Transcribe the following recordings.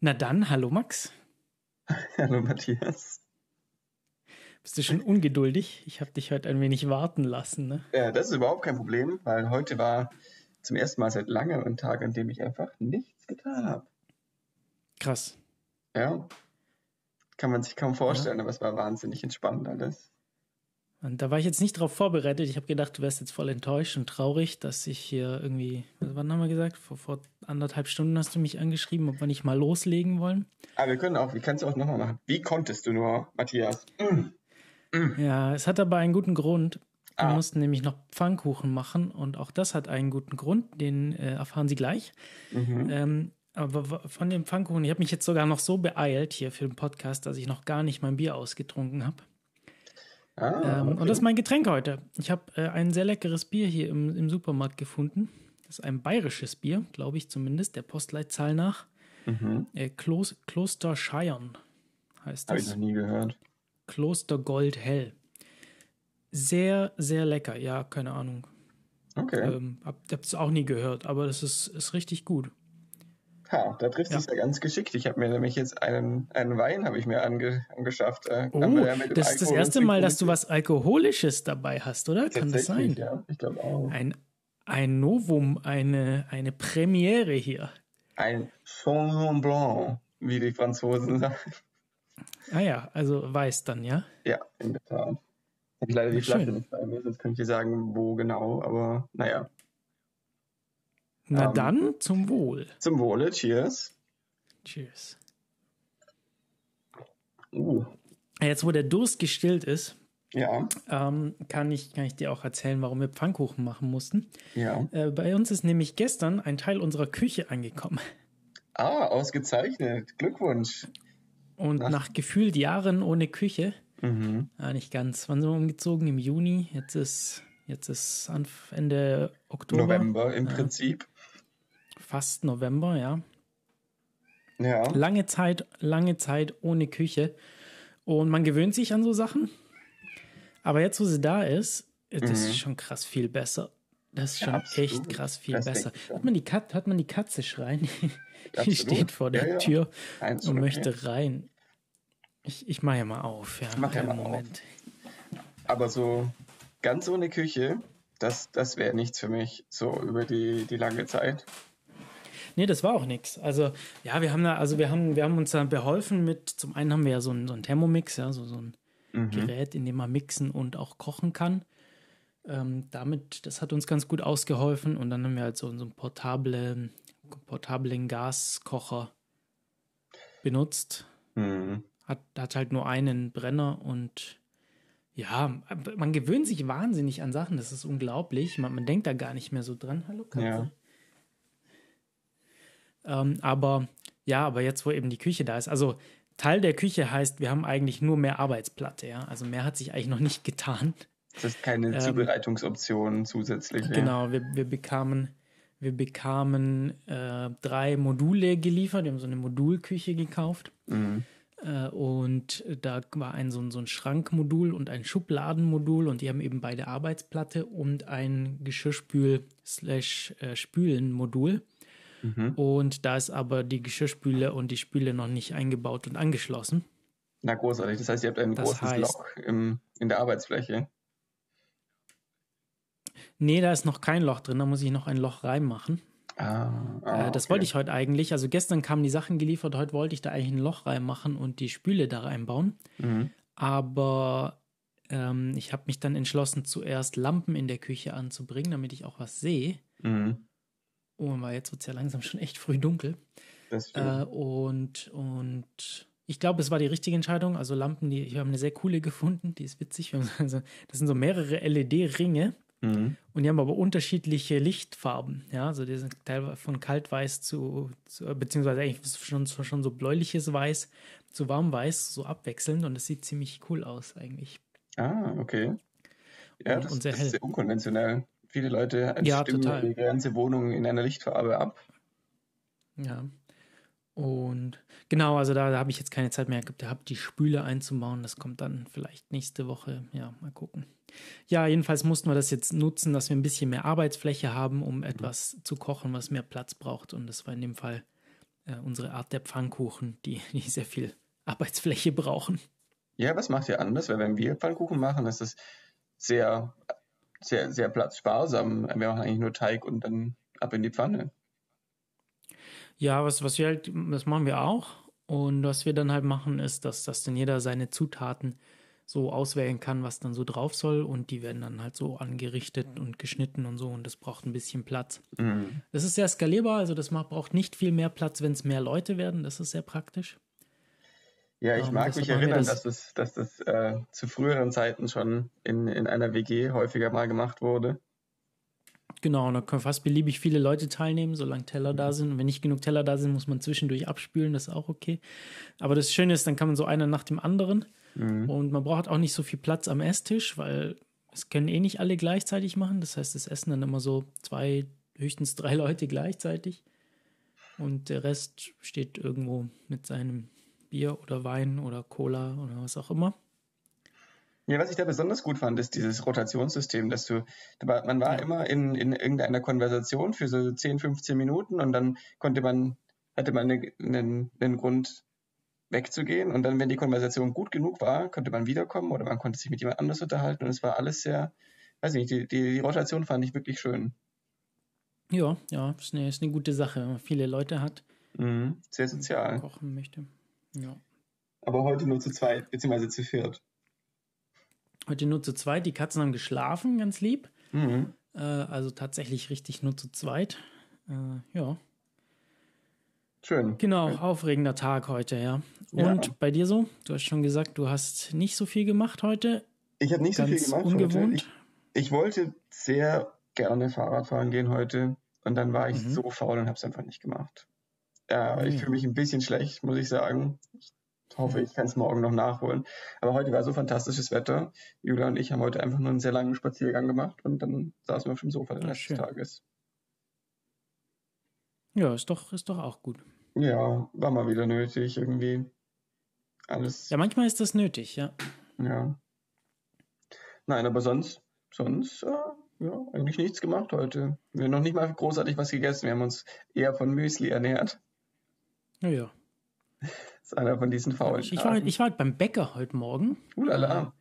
Na dann, hallo Max. Hallo Matthias. Bist du schon ungeduldig? Ich habe dich heute ein wenig warten lassen. Ne? Ja, das ist überhaupt kein Problem, weil heute war zum ersten Mal seit langem ein Tag, an dem ich einfach nichts getan habe. Krass. Ja. Kann man sich kaum vorstellen, ja. aber es war wahnsinnig entspannt alles. Und da war ich jetzt nicht darauf vorbereitet. Ich habe gedacht, du wärst jetzt voll enttäuscht und traurig, dass ich hier irgendwie, wann haben wir gesagt? Vor, vor anderthalb Stunden hast du mich angeschrieben, ob wir nicht mal loslegen wollen. Aber wir können auch, wie kannst du auch nochmal machen? Wie konntest du nur, Matthias? Mm. Mm. Ja, es hat aber einen guten Grund. Wir ah. mussten nämlich noch Pfannkuchen machen und auch das hat einen guten Grund, den äh, erfahren Sie gleich. Mhm. Ähm, aber von dem Pfannkuchen, ich habe mich jetzt sogar noch so beeilt hier für den Podcast, dass ich noch gar nicht mein Bier ausgetrunken habe. Ah, ähm, Und das ist mein Getränk heute. Ich habe äh, ein sehr leckeres Bier hier im, im Supermarkt gefunden. Das ist ein bayerisches Bier, glaube ich zumindest, der Postleitzahl nach. Mhm. Äh, Klos Kloster Scheiern heißt das. Habe ich noch nie gehört. Kloster Gold Hell. Sehr, sehr lecker. Ja, keine Ahnung. Okay. Ähm, hab, hab's auch nie gehört, aber das ist, ist richtig gut. Ha, da trifft ja. sich ja ganz geschickt. Ich habe mir nämlich jetzt einen, einen Wein habe ich mir ange, angeschafft. Äh, oh, das ist das erste Mal, dass du was Alkoholisches dabei hast, oder? Kann das sein? Ja, ich glaube auch. Ein, ein Novum, eine, eine Premiere hier. Ein Sauvignon Blanc, wie die Franzosen sagen. Ah ja, also weiß dann, ja? Ja, in der Tat. Ich leider die Flasche nicht bei mir, sonst könnte ich dir sagen, wo genau, aber naja. Na um, dann, zum Wohl. Zum Wohle, cheers. Cheers. Uh. Jetzt, wo der Durst gestillt ist, ja. ähm, kann, ich, kann ich dir auch erzählen, warum wir Pfannkuchen machen mussten. Ja. Äh, bei uns ist nämlich gestern ein Teil unserer Küche angekommen. Ah, ausgezeichnet. Glückwunsch. Und nach, nach gefühlt Jahren ohne Küche, mhm. ja, nicht ganz, wann sind wir umgezogen? Im Juni. Jetzt ist, jetzt ist Ende Oktober. November im ja. Prinzip fast November, ja. Ja. Lange Zeit, lange Zeit ohne Küche. Und man gewöhnt sich an so Sachen. Aber jetzt, wo sie da ist, das mhm. ist schon krass viel besser. Das ist schon ja, echt krass viel das besser. Hat man, die Kat hat man die Katze schreien? die steht vor der ja. Tür Eins und möchte rein. Ich, ich mache ja mal auf. Ja, mach ja mal Moment. Auf. Aber so ganz ohne Küche, das, das wäre nichts für mich, so über die, die lange Zeit. Nee, das war auch nichts. Also, ja, wir haben da, also wir haben, wir haben uns da beholfen mit, zum einen haben wir ja so einen, so einen Thermomix, ja, so, so ein mhm. Gerät, in dem man mixen und auch kochen kann. Ähm, damit, das hat uns ganz gut ausgeholfen. Und dann haben wir halt so, so einen portable, portablen Gaskocher benutzt. Mhm. Hat, hat halt nur einen Brenner und ja, man gewöhnt sich wahnsinnig an Sachen. Das ist unglaublich. Man, man denkt da gar nicht mehr so dran. Hallo Katze. Ja. Ähm, aber ja, aber jetzt, wo eben die Küche da ist, also Teil der Küche heißt, wir haben eigentlich nur mehr Arbeitsplatte, ja. Also mehr hat sich eigentlich noch nicht getan. Das ist keine ähm, Zubereitungsoption zusätzlich. Genau, wir, wir bekamen, wir bekamen äh, drei Module geliefert. Wir haben so eine Modulküche gekauft. Mhm. Äh, und da war ein so, so ein Schrankmodul und ein Schubladenmodul und die haben eben beide Arbeitsplatte und ein Geschirrspül-Spülen-Modul. Mhm. Und da ist aber die Geschirrspüle und die Spüle noch nicht eingebaut und angeschlossen. Na, großartig. Das heißt, ihr habt ein das großes heißt, Loch im, in der Arbeitsfläche. Nee, da ist noch kein Loch drin. Da muss ich noch ein Loch reinmachen. Ah, ah, äh, das okay. wollte ich heute eigentlich. Also gestern kamen die Sachen geliefert. Heute wollte ich da eigentlich ein Loch reinmachen und die Spüle da reinbauen. Mhm. Aber ähm, ich habe mich dann entschlossen, zuerst Lampen in der Küche anzubringen, damit ich auch was sehe. Mhm. Oh, weil jetzt wird es ja langsam schon echt früh dunkel. Das äh, und, und ich glaube, es war die richtige Entscheidung. Also Lampen, die, ich habe eine sehr coole gefunden, die ist witzig. Also, das sind so mehrere LED-Ringe mhm. und die haben aber unterschiedliche Lichtfarben. Ja, also die sind teilweise von kaltweiß zu, zu beziehungsweise eigentlich schon, schon so bläuliches Weiß zu warmweiß, so abwechselnd und das sieht ziemlich cool aus eigentlich. Ah, okay. Ja, und, das, und sehr das hell. ist sehr unkonventionell. Viele Leute ja, total. die ganze Wohnung in einer Lichtfarbe ab. Ja. Und genau, also da, da habe ich jetzt keine Zeit mehr gehabt, die Spüle einzubauen. Das kommt dann vielleicht nächste Woche. Ja, mal gucken. Ja, jedenfalls mussten wir das jetzt nutzen, dass wir ein bisschen mehr Arbeitsfläche haben, um etwas zu kochen, was mehr Platz braucht. Und das war in dem Fall äh, unsere Art der Pfannkuchen, die, die sehr viel Arbeitsfläche brauchen. Ja, was macht ihr anders? Weil wenn wir Pfannkuchen machen, ist es sehr, sehr, sehr platzsparsam. Wir machen eigentlich nur Teig und dann ab in die Pfanne. Ja, was, was wir halt, das machen wir auch. Und was wir dann halt machen, ist, dass, dass dann jeder seine Zutaten so auswählen kann, was dann so drauf soll. Und die werden dann halt so angerichtet und geschnitten und so. Und das braucht ein bisschen Platz. Mhm. Das ist sehr skalierbar, also das braucht nicht viel mehr Platz, wenn es mehr Leute werden. Das ist sehr praktisch. Ja, ich mag mich erinnern, das dass das, dass das äh, zu früheren Zeiten schon in, in einer WG häufiger mal gemacht wurde. Genau, da können fast beliebig viele Leute teilnehmen, solange Teller da sind. Und wenn nicht genug Teller da sind, muss man zwischendurch abspülen, das ist auch okay. Aber das Schöne ist, dann kann man so einer nach dem anderen. Mhm. Und man braucht auch nicht so viel Platz am Esstisch, weil es können eh nicht alle gleichzeitig machen. Das heißt, es essen dann immer so zwei, höchstens drei Leute gleichzeitig. Und der Rest steht irgendwo mit seinem Bier oder Wein oder Cola oder was auch immer. Ja, was ich da besonders gut fand, ist dieses Rotationssystem, dass du, man war ja. immer in, in irgendeiner Konversation für so 10, 15 Minuten und dann konnte man, hatte man einen, einen Grund wegzugehen und dann, wenn die Konversation gut genug war, konnte man wiederkommen oder man konnte sich mit jemand anders unterhalten und es war alles sehr, weiß ich nicht, die, die, die Rotation fand ich wirklich schön. Ja, ja, ist eine, ist eine gute Sache, wenn man viele Leute hat. Mhm, sehr sozial. Kochen möchte. Ja. Aber heute nur zu zweit, beziehungsweise zu viert. Heute nur zu zweit. Die Katzen haben geschlafen, ganz lieb. Mhm. Äh, also tatsächlich richtig nur zu zweit. Äh, ja. Schön. Genau, aufregender Tag heute, ja. Und ja. bei dir so? Du hast schon gesagt, du hast nicht so viel gemacht heute. Ich habe nicht Ganz so viel gemacht ungewohnt. heute. Ich, ich, wollte sehr gerne Fahrrad fahren gehen heute und dann war ich mhm. so faul und habe es einfach nicht gemacht. Ja, mhm. ich fühle mich ein bisschen schlecht, muss ich sagen. Ich hoffe, ich kann es morgen noch nachholen. Aber heute war so fantastisches Wetter. Julia und ich haben heute einfach nur einen sehr langen Spaziergang gemacht und dann saßen wir auf dem Sofa den Rest des Tages. Ja, ist doch, ist doch auch gut. Ja, war mal wieder nötig irgendwie. Alles. Ja, manchmal ist das nötig, ja. Ja. Nein, aber sonst, sonst, äh, ja, eigentlich nichts gemacht heute. Wir haben noch nicht mal großartig was gegessen. Wir haben uns eher von Müsli ernährt. Ja, ja. Das ist einer von diesen faulen ich, ich, war, ich war halt beim Bäcker heute Morgen. Ulala.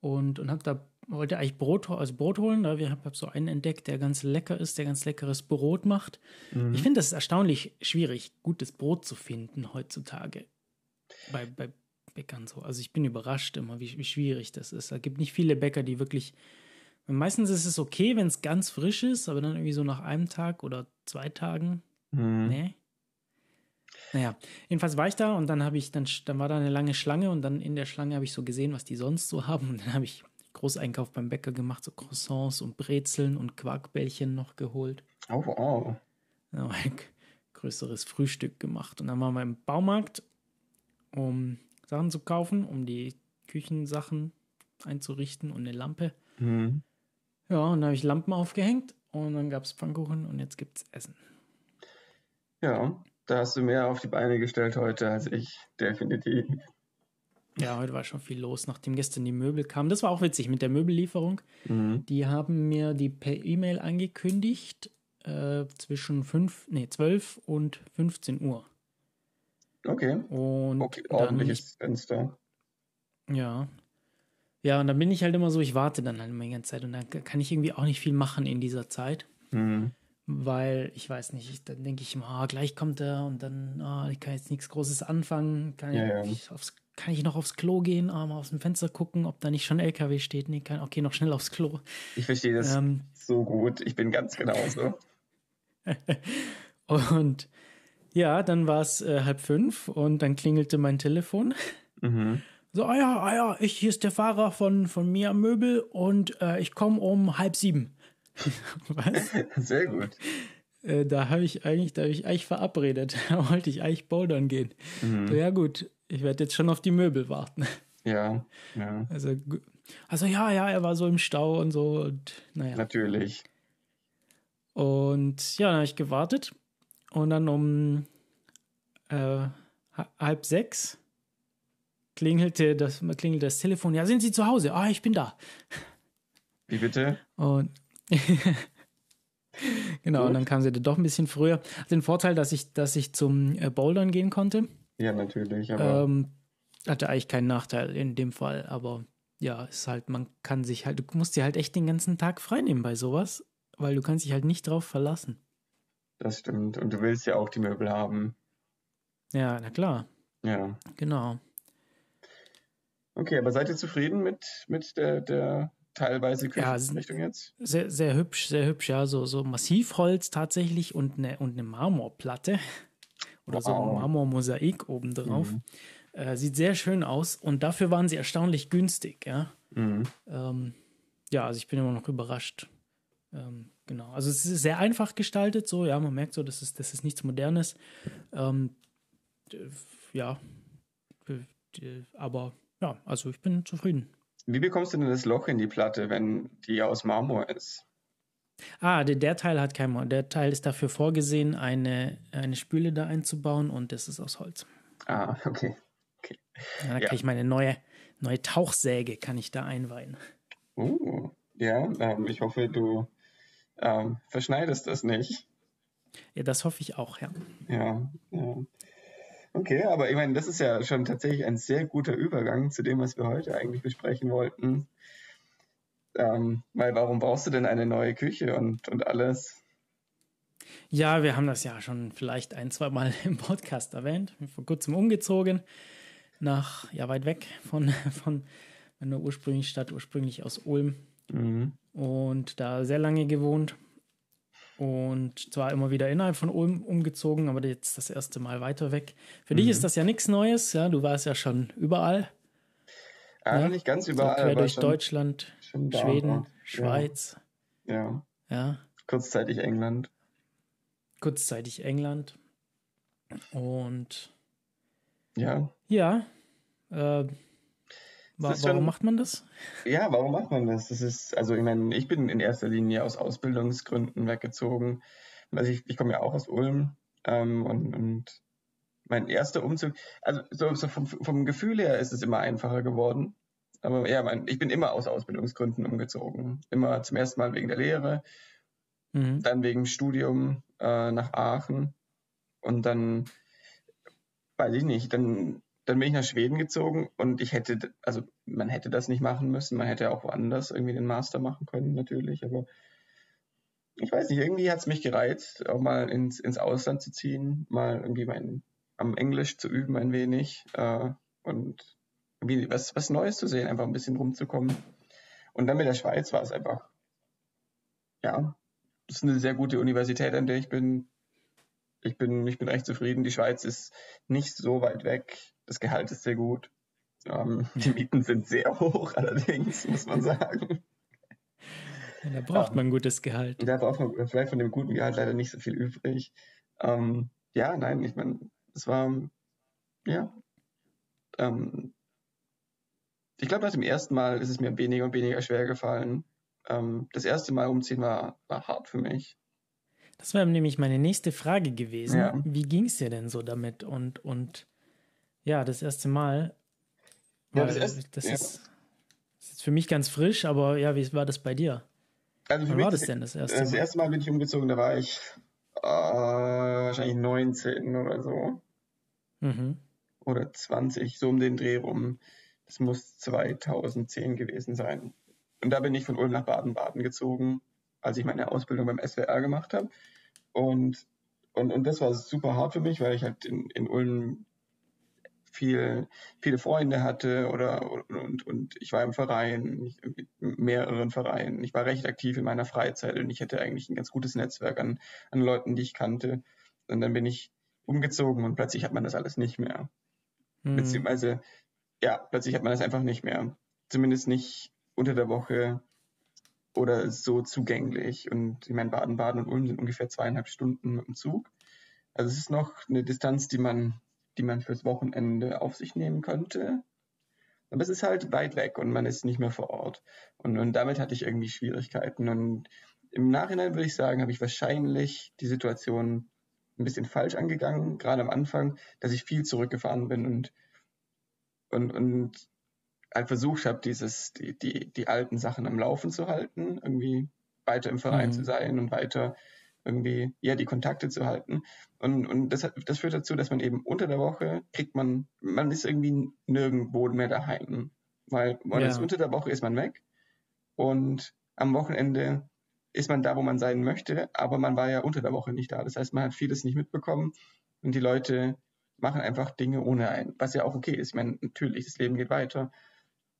Und, und hab da, wollte eigentlich Brot, also Brot holen. Da wir habe so einen entdeckt, der ganz lecker ist, der ganz leckeres Brot macht. Mhm. Ich finde das erstaunlich schwierig, gutes Brot zu finden heutzutage. Bei, bei Bäckern so. Also ich bin überrascht immer, wie, wie schwierig das ist. Es gibt nicht viele Bäcker, die wirklich. Meistens ist es okay, wenn es ganz frisch ist, aber dann irgendwie so nach einem Tag oder zwei Tagen. Mhm. Nee. Naja, jedenfalls war ich da und dann habe ich, dann, dann war da eine lange Schlange und dann in der Schlange habe ich so gesehen, was die sonst so haben. Und dann habe ich Großeinkauf beim Bäcker gemacht, so Croissants und Brezeln und Quarkbällchen noch geholt. Oh, wow. Ja, ein größeres Frühstück gemacht. Und dann waren wir im Baumarkt, um Sachen zu kaufen, um die Küchensachen einzurichten und eine Lampe. Mhm. Ja, und dann habe ich Lampen aufgehängt und dann gab es Pfannkuchen und jetzt gibt es Essen. Ja, da hast du mehr auf die Beine gestellt heute als ich, definitiv. Ja, heute war schon viel los, nachdem gestern die Möbel kamen. Das war auch witzig mit der Möbellieferung. Mhm. Die haben mir die per E-Mail angekündigt äh, zwischen 5, nee, 12 und 15 Uhr. Okay. Und okay, ordentliches Fenster. Ja. Ja, und dann bin ich halt immer so, ich warte dann halt immer die ganze Zeit und dann kann ich irgendwie auch nicht viel machen in dieser Zeit. Mhm weil ich weiß nicht, ich, dann denke ich immer, oh, gleich kommt er und dann, oh, ich kann jetzt nichts Großes anfangen, kann, ja, ich, ja. Aufs, kann ich noch aufs Klo gehen, oh, mal aus dem Fenster gucken, ob da nicht schon LKW steht. Nee, kann, okay, noch schnell aufs Klo. Ich verstehe das ähm, so gut, ich bin ganz genauso. und ja, dann war es äh, halb fünf und dann klingelte mein Telefon. Mhm. So, ah ja, ah ja, ich, hier ist der Fahrer von, von mir am Möbel und äh, ich komme um halb sieben. Was? Sehr gut. Äh, da habe ich eigentlich, da habe ich eigentlich verabredet. Da wollte ich eigentlich bouldern gehen. Mhm. So, ja, gut, ich werde jetzt schon auf die Möbel warten. Ja, ja. Also, also ja, ja, er war so im Stau und so und naja. Natürlich. Und ja, dann habe ich gewartet und dann um äh, halb sechs klingelte das, klingelte das Telefon. Ja, sind Sie zu Hause? Ah, ich bin da. Wie bitte? Und genau, Gut. und dann kam sie doch ein bisschen früher. Den Vorteil, dass ich, dass ich zum äh, Bouldern gehen konnte. Ja, natürlich. Aber ähm, hatte eigentlich keinen Nachteil in dem Fall, aber ja, ist halt, man kann sich halt, du musst dir halt echt den ganzen Tag freinehmen bei sowas, weil du kannst dich halt nicht drauf verlassen. Das stimmt. Und du willst ja auch die Möbel haben. Ja, na klar. Ja. Genau. Okay, aber seid ihr zufrieden mit, mit der, der teilweise Küchenrichtung ja, jetzt? Sehr, sehr hübsch, sehr hübsch, ja. So, so Massivholz tatsächlich und eine, und eine Marmorplatte. Oder wow. so ein Marmormosaik obendrauf. Mhm. Äh, sieht sehr schön aus und dafür waren sie erstaunlich günstig, ja. Mhm. Ähm, ja, also ich bin immer noch überrascht. Ähm, genau. Also es ist sehr einfach gestaltet, so, ja, man merkt so, das ist, das ist nichts Modernes. Ähm, ja, aber ja, also ich bin zufrieden. Wie bekommst du denn das Loch in die Platte, wenn die aus Marmor ist? Ah, der, der Teil hat kein Marmor. Der Teil ist dafür vorgesehen, eine, eine Spüle da einzubauen und das ist aus Holz. Ah, okay. okay. Ja, da kann ich meine neue, neue Tauchsäge kann ich da einweihen. Uh, ja, ähm, ich hoffe, du ähm, verschneidest das nicht. Ja, das hoffe ich auch, ja. Ja, ja. Okay, aber ich meine, das ist ja schon tatsächlich ein sehr guter Übergang zu dem, was wir heute eigentlich besprechen wollten. Ähm, weil warum brauchst du denn eine neue Küche und, und alles? Ja, wir haben das ja schon vielleicht ein, zwei Mal im Podcast erwähnt. Ich bin vor kurzem umgezogen nach, ja, weit weg von, von meiner ursprünglichen Stadt, ursprünglich aus Ulm. Mhm. Und da sehr lange gewohnt. Und zwar immer wieder innerhalb von Ulm umgezogen, aber jetzt das erste Mal weiter weg. Für mhm. dich ist das ja nichts Neues, ja. Du warst ja schon überall. Ja, ja? nicht ganz überall. So quer durch schon, Deutschland, schon Schweden, Schweiz. Ja. ja. Kurzzeitig England. Kurzzeitig England. Und ja. Ja. Äh, Wa warum schon, macht man das? Ja, warum macht man das? Das ist, also ich meine, ich bin in erster Linie aus Ausbildungsgründen weggezogen. Also ich, ich komme ja auch aus Ulm ähm, und, und mein erster Umzug, also so, so vom, vom, Gefühl her ist es immer einfacher geworden. Aber ja, mein, ich bin immer aus Ausbildungsgründen umgezogen. Immer zum ersten Mal wegen der Lehre, mhm. dann wegen Studium äh, nach Aachen und dann, weiß ich nicht, dann dann bin ich nach Schweden gezogen und ich hätte, also man hätte das nicht machen müssen, man hätte auch woanders irgendwie den Master machen können, natürlich, aber ich weiß nicht, irgendwie hat es mich gereizt, auch mal ins, ins Ausland zu ziehen, mal irgendwie mein, am Englisch zu üben ein wenig äh, und irgendwie was, was Neues zu sehen, einfach ein bisschen rumzukommen. Und dann mit der Schweiz war es einfach, ja, das ist eine sehr gute Universität, an der ich bin. Ich bin, ich bin recht zufrieden. Die Schweiz ist nicht so weit weg. Das Gehalt ist sehr gut. Ähm, die Mieten sind sehr hoch, allerdings, muss man sagen. Ja, da braucht man ein gutes Gehalt. Da braucht man vielleicht von dem guten Gehalt leider nicht so viel übrig. Ähm, ja, nein, ich meine, es war, ja. Ähm, ich glaube, nach dem ersten Mal ist es mir weniger und weniger schwer gefallen. Ähm, das erste Mal umziehen war, war hart für mich. Das wäre nämlich meine nächste Frage gewesen. Ja. Wie ging es dir denn so damit? Und, und ja, das erste Mal. Ja, das, erste, das ja. ist, das ist für mich ganz frisch, aber ja, wie war das bei dir? Also Wann war das denn das erste Mal? Das erste Mal bin ich umgezogen, da war ich äh, wahrscheinlich 19 oder so. Mhm. Oder 20, so um den Dreh rum. Das muss 2010 gewesen sein. Und da bin ich von Ulm nach Baden-Baden gezogen, als ich meine Ausbildung beim SWR gemacht habe. Und, und, und das war super hart für mich, weil ich halt in, in Ulm viel, viele Freunde hatte oder und, und ich war im Verein, mit mehreren Vereinen. Ich war recht aktiv in meiner Freizeit und ich hatte eigentlich ein ganz gutes Netzwerk an, an Leuten, die ich kannte. Und dann bin ich umgezogen und plötzlich hat man das alles nicht mehr. Mhm. Beziehungsweise, ja, plötzlich hat man das einfach nicht mehr. Zumindest nicht unter der Woche oder so zugänglich. Und ich meine, Baden-Baden und Ulm sind ungefähr zweieinhalb Stunden mit dem Zug. Also es ist noch eine Distanz, die man die man fürs Wochenende auf sich nehmen könnte. Aber es ist halt weit weg und man ist nicht mehr vor Ort. Und, und damit hatte ich irgendwie Schwierigkeiten. Und im Nachhinein würde ich sagen, habe ich wahrscheinlich die Situation ein bisschen falsch angegangen, gerade am Anfang, dass ich viel zurückgefahren bin und, und, und halt versucht habe, dieses, die, die, die alten Sachen am Laufen zu halten, irgendwie weiter im Verein mhm. zu sein und weiter irgendwie, ja, die Kontakte zu halten. Und, und das, das führt dazu, dass man eben unter der Woche kriegt man, man ist irgendwie nirgendwo mehr daheim. Weil man ja. ist unter der Woche ist man weg und am Wochenende ist man da, wo man sein möchte, aber man war ja unter der Woche nicht da. Das heißt, man hat vieles nicht mitbekommen und die Leute machen einfach Dinge ohne einen, was ja auch okay ist. Ich meine, natürlich, das Leben geht weiter.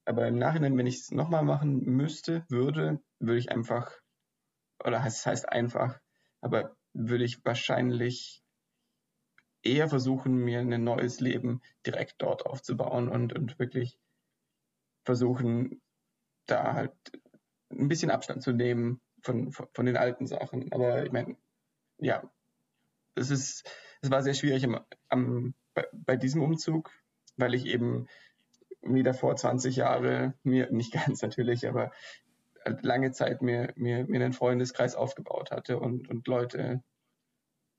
Aber im Nachhinein, wenn ich es nochmal machen müsste, würde, würde ich einfach, oder es heißt einfach, aber würde ich wahrscheinlich eher versuchen, mir ein neues Leben direkt dort aufzubauen und, und wirklich versuchen, da halt ein bisschen Abstand zu nehmen von, von, von den alten Sachen. Aber ich meine, ja, es ist, es war sehr schwierig am, am, bei, bei diesem Umzug, weil ich eben wieder vor 20 Jahre mir, nicht ganz natürlich, aber lange Zeit mir, mir, mir einen Freundeskreis aufgebaut hatte und, und Leute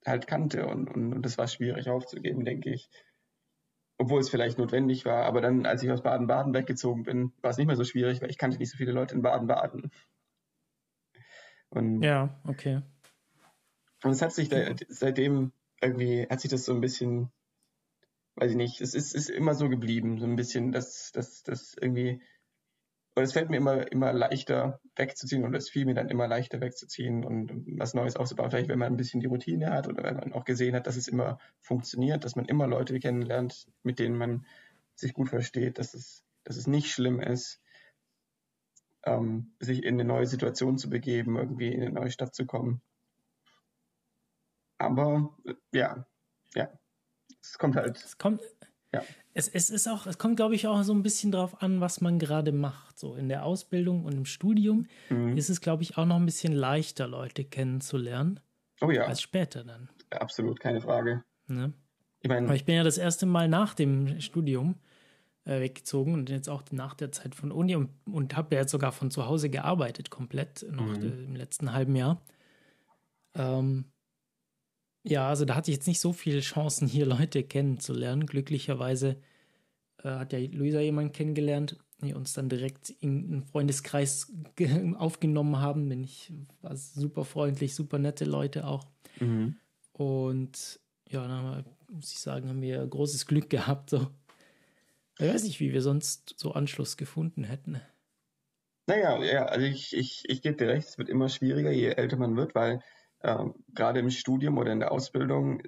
halt kannte und, und, und das war schwierig aufzugeben, denke ich. Obwohl es vielleicht notwendig war, aber dann, als ich aus Baden-Baden weggezogen bin, war es nicht mehr so schwierig, weil ich kannte nicht so viele Leute in Baden-Baden. ja, okay. Und es hat sich da, seitdem irgendwie, hat sich das so ein bisschen, weiß ich nicht, es ist, ist immer so geblieben, so ein bisschen, dass, dass, dass irgendwie und es fällt mir immer, immer leichter wegzuziehen und es fiel mir dann immer leichter wegzuziehen und, was Neues aufzubauen. Vielleicht, wenn man ein bisschen die Routine hat oder wenn man auch gesehen hat, dass es immer funktioniert, dass man immer Leute kennenlernt, mit denen man sich gut versteht, dass es, dass es nicht schlimm ist, ähm, sich in eine neue Situation zu begeben, irgendwie in eine neue Stadt zu kommen. Aber ja, ja, es kommt halt. Es kommt, ja. Es, es ist auch, es kommt, glaube ich, auch so ein bisschen drauf an, was man gerade macht. So in der Ausbildung und im Studium mhm. ist es, glaube ich, auch noch ein bisschen leichter, Leute kennenzulernen. Oh ja. Als später dann. Absolut, keine Frage. Ne? Ich, mein, Aber ich bin ja das erste Mal nach dem Studium äh, weggezogen und jetzt auch nach der Zeit von Uni und, und habe ja jetzt sogar von zu Hause gearbeitet, komplett noch mhm. im letzten halben Jahr. Ähm, ja, also da hatte ich jetzt nicht so viele Chancen, hier Leute kennenzulernen. Glücklicherweise äh, hat ja Luisa jemanden kennengelernt, die uns dann direkt in einen Freundeskreis aufgenommen haben. Bin ich war super freundlich, super nette Leute auch. Mhm. Und ja, dann muss ich sagen, haben wir großes Glück gehabt. So. Ich weiß nicht, wie wir sonst so Anschluss gefunden hätten. Naja, ja, also ich, ich, ich gebe dir recht, es wird immer schwieriger, je älter man wird, weil ähm, gerade im Studium oder in der Ausbildung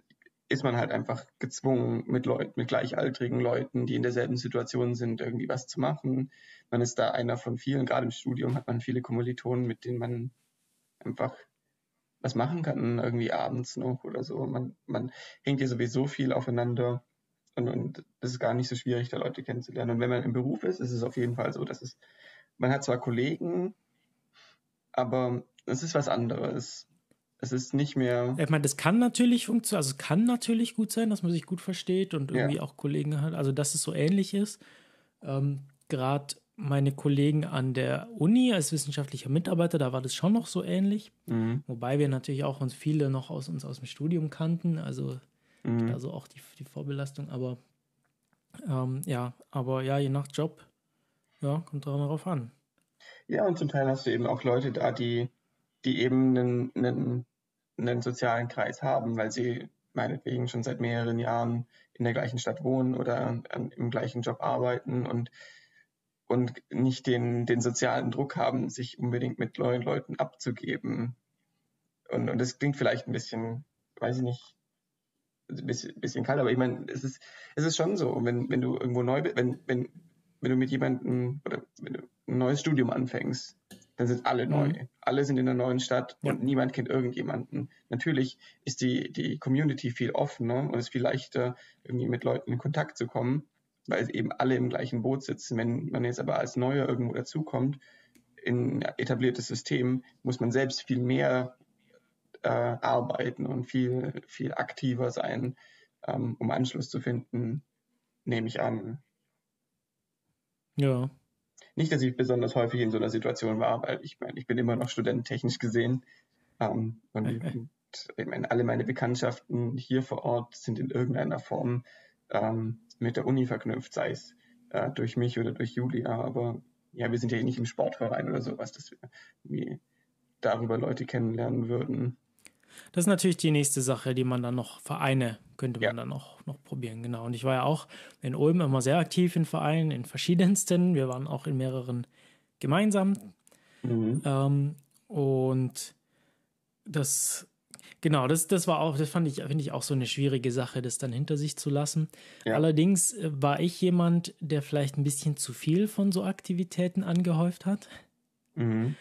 ist man halt einfach gezwungen, mit Leuten, mit gleichaltrigen Leuten, die in derselben Situation sind, irgendwie was zu machen. Man ist da einer von vielen. Gerade im Studium hat man viele Kommilitonen, mit denen man einfach was machen kann, irgendwie abends noch oder so. Man, man hängt ja sowieso viel aufeinander und, und es ist gar nicht so schwierig, da Leute kennenzulernen. Und wenn man im Beruf ist, ist es auf jeden Fall so, dass es, man hat zwar Kollegen, aber es ist was anderes. Es ist nicht mehr. Ich meine, das kann natürlich funktionieren, also es kann natürlich gut sein, dass man sich gut versteht und irgendwie ja. auch Kollegen hat, also dass es so ähnlich ist. Ähm, Gerade meine Kollegen an der Uni als wissenschaftlicher Mitarbeiter, da war das schon noch so ähnlich. Mhm. Wobei wir natürlich auch uns viele noch aus uns aus dem Studium kannten, also mhm. also auch die, die Vorbelastung, aber ähm, ja, aber ja, je nach Job, ja, kommt darauf an. Ja, und zum Teil hast du eben auch Leute da, die, die eben einen, einen einen sozialen Kreis haben, weil sie meinetwegen schon seit mehreren Jahren in der gleichen Stadt wohnen oder an, im gleichen Job arbeiten und, und nicht den, den sozialen Druck haben, sich unbedingt mit neuen Leuten abzugeben. Und, und das klingt vielleicht ein bisschen, weiß ich nicht, ein bisschen, bisschen kalt, aber ich meine, es ist, es ist schon so, wenn, wenn du irgendwo neu bist, wenn, wenn, wenn du mit jemandem oder wenn du ein neues Studium anfängst, dann sind alle neu. Mhm. Alle sind in der neuen Stadt ja. und niemand kennt irgendjemanden. Natürlich ist die, die Community viel offener und es ist viel leichter, irgendwie mit Leuten in Kontakt zu kommen, weil eben alle im gleichen Boot sitzen. Wenn man jetzt aber als Neuer irgendwo dazukommt, in etabliertes System, muss man selbst viel mehr äh, arbeiten und viel, viel aktiver sein, ähm, um Anschluss zu finden, nehme ich an. Ja, nicht, dass ich besonders häufig in so einer Situation war, weil ich meine, ich bin immer noch Student technisch gesehen. Ähm, und, und, ich meine, alle meine Bekanntschaften hier vor Ort sind in irgendeiner Form ähm, mit der Uni verknüpft, sei es äh, durch mich oder durch Julia. Aber ja, wir sind ja eh nicht im Sportverein oder sowas, dass wir darüber Leute kennenlernen würden. Das ist natürlich die nächste Sache, die man dann noch, Vereine könnte man ja. dann noch, noch probieren, genau. Und ich war ja auch in Ulm immer sehr aktiv in Vereinen, in verschiedensten. Wir waren auch in mehreren gemeinsam. Mhm. Ähm, und das, genau, das, das war auch, das fand ich, finde ich auch so eine schwierige Sache, das dann hinter sich zu lassen. Ja. Allerdings äh, war ich jemand, der vielleicht ein bisschen zu viel von so Aktivitäten angehäuft hat. Mhm.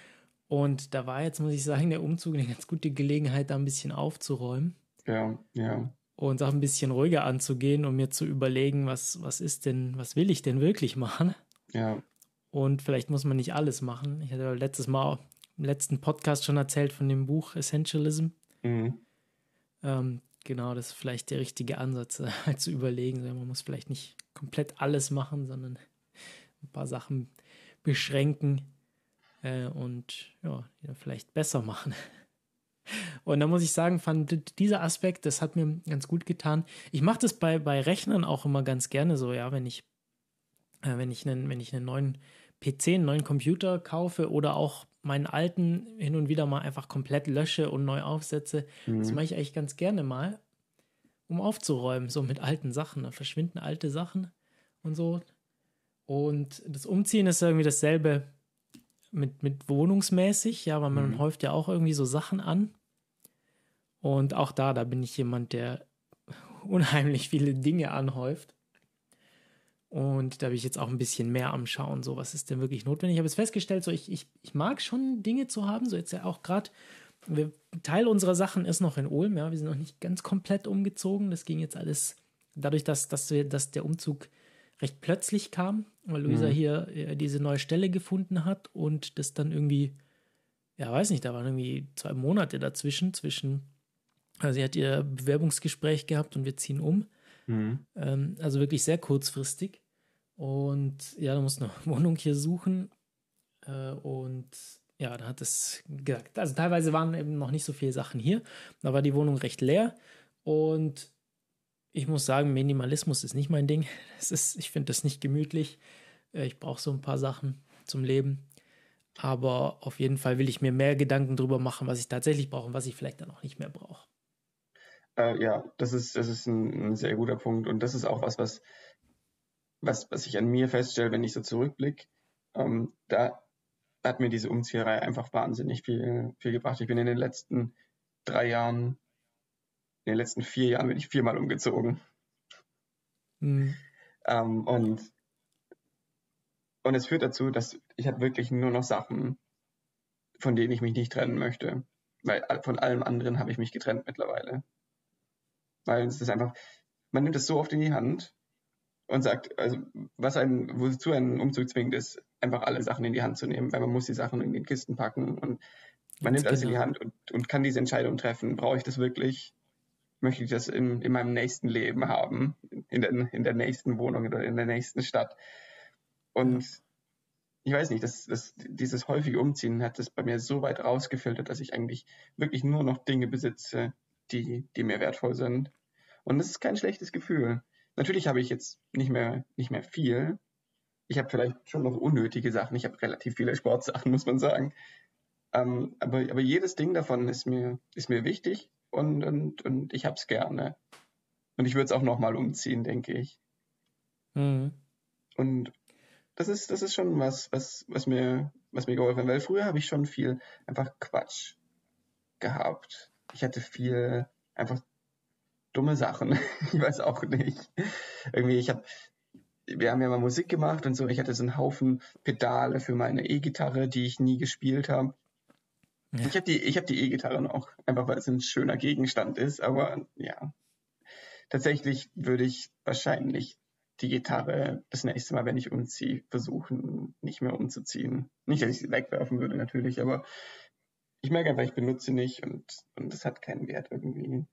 Und da war jetzt, muss ich sagen, der Umzug eine ganz gute Gelegenheit, da ein bisschen aufzuräumen. Ja, ja. Und auch ein bisschen ruhiger anzugehen und mir zu überlegen, was, was ist denn, was will ich denn wirklich machen? Ja. Und vielleicht muss man nicht alles machen. Ich hatte letztes Mal im letzten Podcast schon erzählt von dem Buch Essentialism. Mhm. Ähm, genau, das ist vielleicht der richtige Ansatz, äh, zu überlegen. Man muss vielleicht nicht komplett alles machen, sondern ein paar Sachen beschränken äh, und ja, vielleicht besser machen. Und da muss ich sagen, fand dieser Aspekt, das hat mir ganz gut getan. Ich mache das bei, bei Rechnern auch immer ganz gerne so, ja, wenn ich, äh, wenn ich einen, wenn ich einen neuen PC, einen neuen Computer kaufe oder auch meinen alten hin und wieder mal einfach komplett lösche und neu aufsetze. Mhm. Das mache ich eigentlich ganz gerne mal, um aufzuräumen, so mit alten Sachen. Da verschwinden alte Sachen und so. Und das Umziehen ist irgendwie dasselbe mit, mit wohnungsmäßig, ja, weil man mhm. häuft ja auch irgendwie so Sachen an. Und auch da, da bin ich jemand, der unheimlich viele Dinge anhäuft. Und da bin ich jetzt auch ein bisschen mehr am Schauen, so was ist denn wirklich notwendig. Ich habe jetzt festgestellt, so ich, ich, ich mag schon Dinge zu haben, so jetzt ja auch gerade, Teil unserer Sachen ist noch in Ulm, ja, wir sind noch nicht ganz komplett umgezogen. Das ging jetzt alles dadurch, dass, dass, wir, dass der Umzug recht plötzlich kam, weil Luisa mhm. hier äh, diese neue Stelle gefunden hat und das dann irgendwie, ja, weiß nicht, da waren irgendwie zwei Monate dazwischen, zwischen, also sie hat ihr Bewerbungsgespräch gehabt und wir ziehen um. Mhm. Ähm, also wirklich sehr kurzfristig. Und ja, du musst eine Wohnung hier suchen. Äh, und ja, dann hat es gesagt, also teilweise waren eben noch nicht so viele Sachen hier. Da war die Wohnung recht leer. Und ich muss sagen, Minimalismus ist nicht mein Ding. Es ist, ich finde das nicht gemütlich. Äh, ich brauche so ein paar Sachen zum Leben. Aber auf jeden Fall will ich mir mehr Gedanken darüber machen, was ich tatsächlich brauche und was ich vielleicht dann auch nicht mehr brauche. Äh, ja, das ist, das ist ein, ein, sehr guter Punkt. Und das ist auch was, was was, was ich an mir feststelle, wenn ich so zurückblicke, ähm, da hat mir diese Umzieherei einfach wahnsinnig viel, viel gebracht. Ich bin in den letzten drei Jahren, in den letzten vier Jahren bin ich viermal umgezogen. Mhm. Ähm, und, und es führt dazu, dass ich habe wirklich nur noch Sachen, von denen ich mich nicht trennen möchte. Weil von allem anderen habe ich mich getrennt mittlerweile. Weil es ist einfach, man nimmt es so oft in die Hand und sagt, also was einen, wozu einen Umzug zwingt, ist einfach alle Sachen in die Hand zu nehmen, weil man muss die Sachen in den Kisten packen und man nimmt alles in die genau. Hand und, und kann diese Entscheidung treffen. Brauche ich das wirklich? Möchte ich das in, in meinem nächsten Leben haben? In der, in der nächsten Wohnung oder in der nächsten Stadt? Und ich weiß nicht, das, das, dieses häufige Umziehen hat das bei mir so weit rausgefiltert, dass ich eigentlich wirklich nur noch Dinge besitze, die, die mir wertvoll sind. Und das ist kein schlechtes Gefühl. Natürlich habe ich jetzt nicht mehr, nicht mehr viel. Ich habe vielleicht schon noch unnötige Sachen. Ich habe relativ viele Sportsachen, muss man sagen. Ähm, aber, aber jedes Ding davon ist mir, ist mir wichtig und, und, und ich habe es gerne. Und ich würde es auch nochmal umziehen, denke ich. Mhm. Und das ist, das ist schon was, was, was mir, was mir geholfen hat. Weil früher habe ich schon viel einfach Quatsch gehabt. Ich hatte viel einfach dumme Sachen. ich weiß auch nicht. Irgendwie, ich habe, wir haben ja mal Musik gemacht und so. Ich hatte so einen Haufen Pedale für meine E-Gitarre, die ich nie gespielt habe. Ja. Ich habe die, ich habe die E-Gitarre noch, einfach weil es ein schöner Gegenstand ist. Aber ja, tatsächlich würde ich wahrscheinlich die Gitarre das nächste Mal, wenn ich umziehe, versuchen, nicht mehr umzuziehen. Nicht, dass ich sie wegwerfen würde, natürlich, aber ich merke einfach, ich benutze sie nicht und, und das hat keinen Wert irgendwie.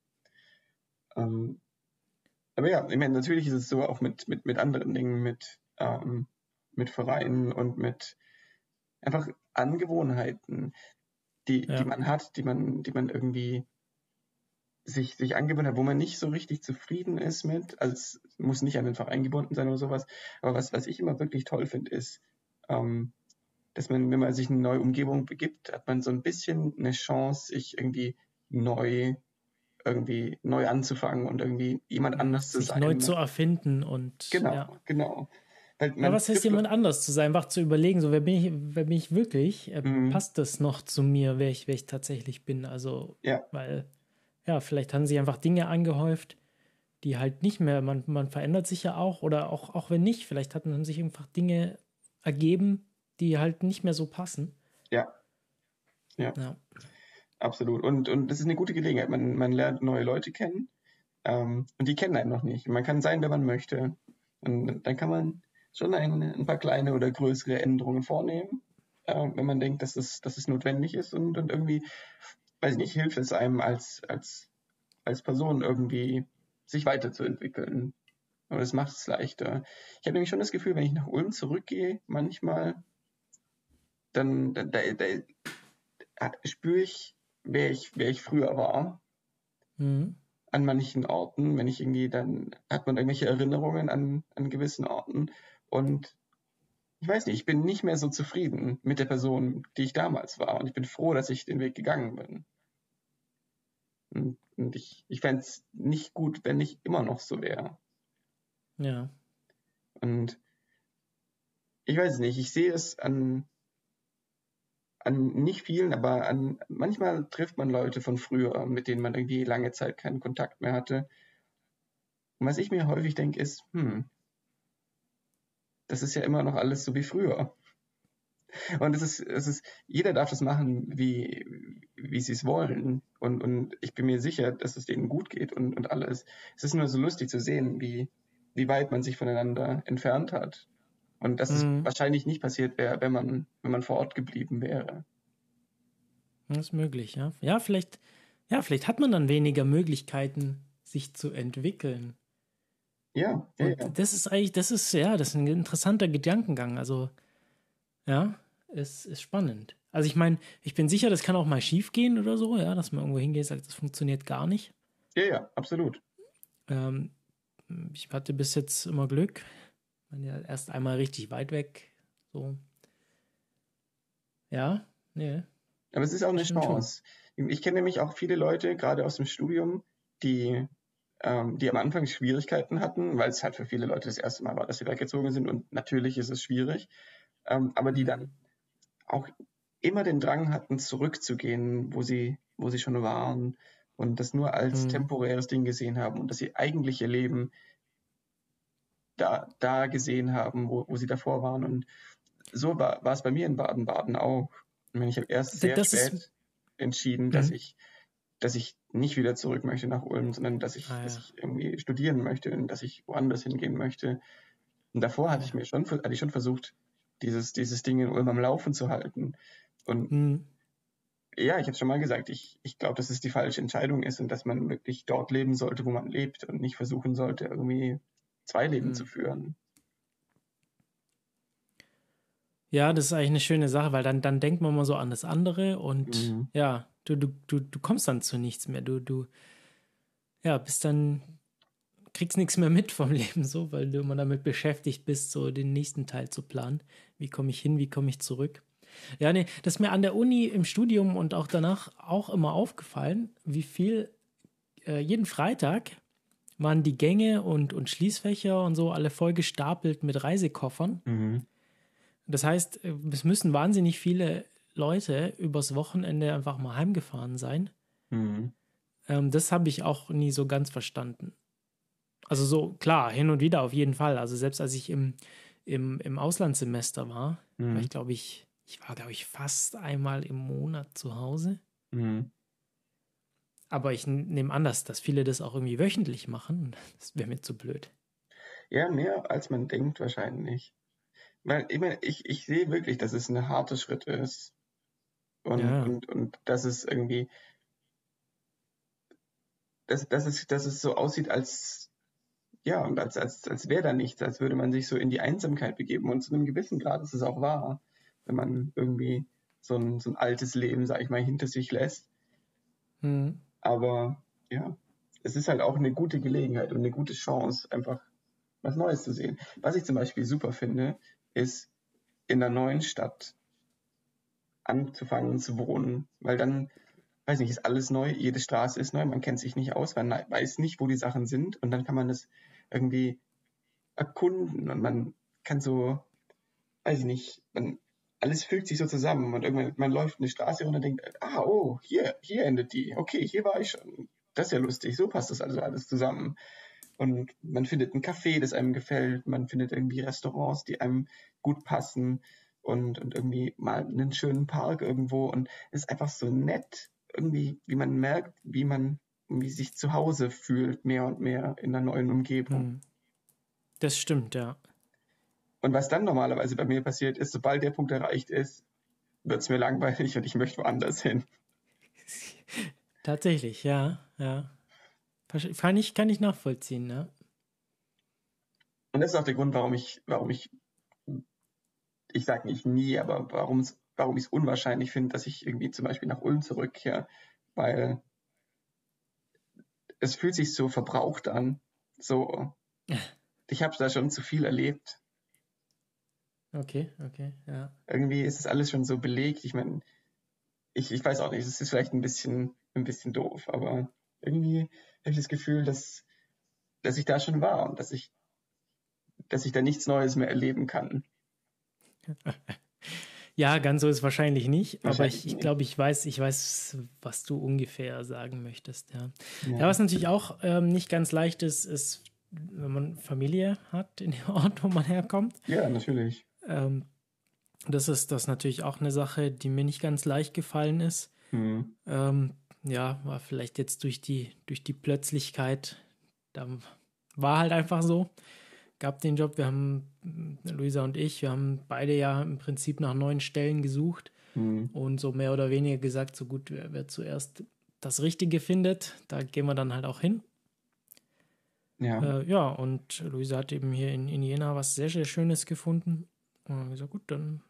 Ähm, aber ja, ich meine, natürlich ist es so auch mit, mit, mit anderen Dingen, mit, ähm, mit Vereinen und mit einfach Angewohnheiten, die, ja. die man hat, die man, die man irgendwie sich, sich angewöhnt hat, wo man nicht so richtig zufrieden ist mit, also es muss nicht an den Verein gebunden sein oder sowas, aber was, was ich immer wirklich toll finde, ist, ähm, dass man, wenn man sich in eine neue Umgebung begibt, hat man so ein bisschen eine Chance, sich irgendwie neu irgendwie neu anzufangen und irgendwie jemand anders zu Sich sein. Neu zu erfinden und genau, ja. genau. Ja, was heißt jemand anders zu sein? Einfach zu überlegen, so wer bin ich, wer bin ich wirklich? Äh, mhm. Passt das noch zu mir, wer ich, wer ich tatsächlich bin? Also, ja. weil, ja, vielleicht haben sich einfach Dinge angehäuft, die halt nicht mehr, man, man verändert sich ja auch, oder auch, auch wenn nicht, vielleicht hatten, haben sich einfach Dinge ergeben, die halt nicht mehr so passen. Ja. Ja. ja. Absolut. Und, und das ist eine gute Gelegenheit. Man, man lernt neue Leute kennen ähm, und die kennen einen noch nicht. Man kann sein, wer man möchte. Und dann kann man schon ein, ein paar kleine oder größere Änderungen vornehmen, äh, wenn man denkt, dass es, dass es notwendig ist und, und irgendwie, weiß ich nicht, hilft es einem als, als, als Person irgendwie sich weiterzuentwickeln. Und es macht es leichter. Ich habe nämlich schon das Gefühl, wenn ich nach Ulm zurückgehe, manchmal, dann da, da, da spüre ich, wer ich, wer ich früher war. Mhm. An manchen Orten, wenn ich irgendwie, dann hat man irgendwelche Erinnerungen an, an gewissen Orten. Und ich weiß nicht, ich bin nicht mehr so zufrieden mit der Person, die ich damals war. Und ich bin froh, dass ich den Weg gegangen bin. Und, und ich, ich fände es nicht gut, wenn ich immer noch so wäre. Ja. Und ich weiß nicht, ich sehe es an, an nicht vielen, aber an manchmal trifft man Leute von früher, mit denen man irgendwie lange Zeit keinen Kontakt mehr hatte. Und was ich mir häufig denke, ist, hm, das ist ja immer noch alles so wie früher. Und es ist, es ist, jeder darf das machen, wie, wie sie es wollen. Und, und ich bin mir sicher, dass es denen gut geht und, und alles. Es ist nur so lustig zu sehen, wie, wie weit man sich voneinander entfernt hat. Und dass mhm. es wahrscheinlich nicht passiert wäre, wenn man, wenn man vor Ort geblieben wäre. Das ist möglich, ja. Ja, vielleicht, ja, vielleicht hat man dann weniger Möglichkeiten, sich zu entwickeln. Ja, ja, ja. Das ist eigentlich, das ist, ja, das ist ein interessanter Gedankengang. Also, ja, es ist spannend. Also ich meine, ich bin sicher, das kann auch mal schief gehen oder so, ja, dass man irgendwo hingeht und sagt, das funktioniert gar nicht. Ja, ja, absolut. Ähm, ich hatte bis jetzt immer Glück. Ich meine, ja, erst einmal richtig weit weg. So. Ja, nee. Aber es ist auch eine Chance. Ich kenne nämlich auch viele Leute, gerade aus dem Studium, die ähm, die am Anfang Schwierigkeiten hatten, weil es halt für viele Leute das erste Mal war, dass sie weggezogen sind und natürlich ist es schwierig, ähm, aber die dann auch immer den Drang hatten, zurückzugehen, wo sie, wo sie schon waren und das nur als mhm. temporäres Ding gesehen haben und dass sie eigentlich ihr Leben da, da gesehen haben, wo, wo sie davor waren. Und so war, war es bei mir in Baden-Baden auch. Ich habe erst sehr das spät entschieden, dass mhm. ich dass ich nicht wieder zurück möchte nach Ulm, sondern dass ich, ah, ja. dass ich irgendwie studieren möchte und dass ich woanders hingehen möchte. Und davor hatte ich mir schon, hatte ich schon versucht, dieses, dieses Ding in Ulm am Laufen zu halten. Und mhm. ja, ich habe schon mal gesagt, ich, ich glaube, dass es die falsche Entscheidung ist und dass man wirklich dort leben sollte, wo man lebt und nicht versuchen sollte, irgendwie zwei Leben mhm. zu führen. Ja, das ist eigentlich eine schöne Sache, weil dann, dann denkt man mal so an das andere und mhm. ja, du, du, du, du kommst dann zu nichts mehr. Du, du, ja, bist dann, kriegst nichts mehr mit vom Leben so, weil du immer damit beschäftigt bist, so den nächsten Teil zu planen. Wie komme ich hin, wie komme ich zurück? Ja, nee, das ist mir an der Uni im Studium und auch danach auch immer aufgefallen, wie viel äh, jeden Freitag waren die Gänge und, und Schließfächer und so alle voll gestapelt mit Reisekoffern. Mhm. Das heißt, äh, es müssen wahnsinnig viele Leute übers Wochenende einfach mal heimgefahren sein. Mhm. Ähm, das habe ich auch nie so ganz verstanden. Also so, klar, hin und wieder auf jeden Fall. Also selbst als ich im, im, im Auslandssemester war, mhm. war ich, glaube ich, ich war, glaube ich, fast einmal im Monat zu Hause. Mhm. Aber ich nehme an, dass, dass viele das auch irgendwie wöchentlich machen. Das wäre mir zu blöd. Ja, mehr als man denkt wahrscheinlich. Weil ich, meine, ich, ich sehe wirklich, dass es ein harter Schritt ist. Und, ja. und, und dass es irgendwie, dass, dass, es, dass es so aussieht, als, ja, und als, als, als wäre da nichts, als würde man sich so in die Einsamkeit begeben. Und zu einem gewissen Grad ist es auch wahr, wenn man irgendwie so ein, so ein altes Leben, sag ich mal, hinter sich lässt. Mhm. Aber ja, es ist halt auch eine gute Gelegenheit und eine gute Chance, einfach was Neues zu sehen. Was ich zum Beispiel super finde, ist in der neuen Stadt anzufangen zu wohnen, weil dann weiß nicht, ist alles neu, jede Straße ist neu, man kennt sich nicht aus, man weiß nicht, wo die Sachen sind und dann kann man das irgendwie erkunden und man kann so, weiß ich nicht, man, alles fügt sich so zusammen und irgendwann, man läuft eine Straße runter und denkt, ah, oh, hier, hier endet die, okay, hier war ich schon, das ist ja lustig, so passt das also alles zusammen. Und man findet ein Café, das einem gefällt, man findet irgendwie Restaurants, die einem gut passen und, und irgendwie mal einen schönen Park irgendwo und es ist einfach so nett, irgendwie, wie man merkt, wie man wie sich zu Hause fühlt, mehr und mehr in der neuen Umgebung. Hm. Das stimmt, ja. Und was dann normalerweise bei mir passiert ist, sobald der Punkt erreicht ist, wird es mir langweilig und ich möchte woanders hin. Tatsächlich, ja, ja. Kann ich, kann ich nachvollziehen, ne? Und das ist auch der Grund, warum ich, warum ich, ich sage nicht nie, aber warum warum ich es unwahrscheinlich finde, dass ich irgendwie zum Beispiel nach Ulm zurückkehre, weil es fühlt sich so verbraucht an. So, ich habe da schon zu viel erlebt. Okay, okay, ja. Irgendwie ist es alles schon so belegt. Ich meine, ich, ich weiß auch nicht, es ist vielleicht ein bisschen, ein bisschen doof, aber irgendwie habe ich das Gefühl, dass, dass ich da schon war und dass ich, dass ich da nichts Neues mehr erleben kann. Ja, ganz so ist wahrscheinlich nicht, wahrscheinlich aber ich, ich glaube, ich weiß, ich weiß, was du ungefähr sagen möchtest. Ja, ja. ja was natürlich auch ähm, nicht ganz leicht ist, ist, wenn man Familie hat in dem Ort, wo man herkommt. Ja, natürlich. Ähm, das ist das natürlich auch eine Sache, die mir nicht ganz leicht gefallen ist. Mhm. Ähm, ja, war vielleicht jetzt durch die, durch die Plötzlichkeit, da war halt einfach so gab den Job. Wir haben, Luisa und ich, wir haben beide ja im Prinzip nach neuen Stellen gesucht mhm. und so mehr oder weniger gesagt, so gut, wer, wer, zuerst das Richtige findet, da gehen wir dann halt auch hin. Ja, äh, ja und Luisa hat eben hier in, in Jena was sehr, sehr Schönes gefunden. Und haben gesagt, gut, dann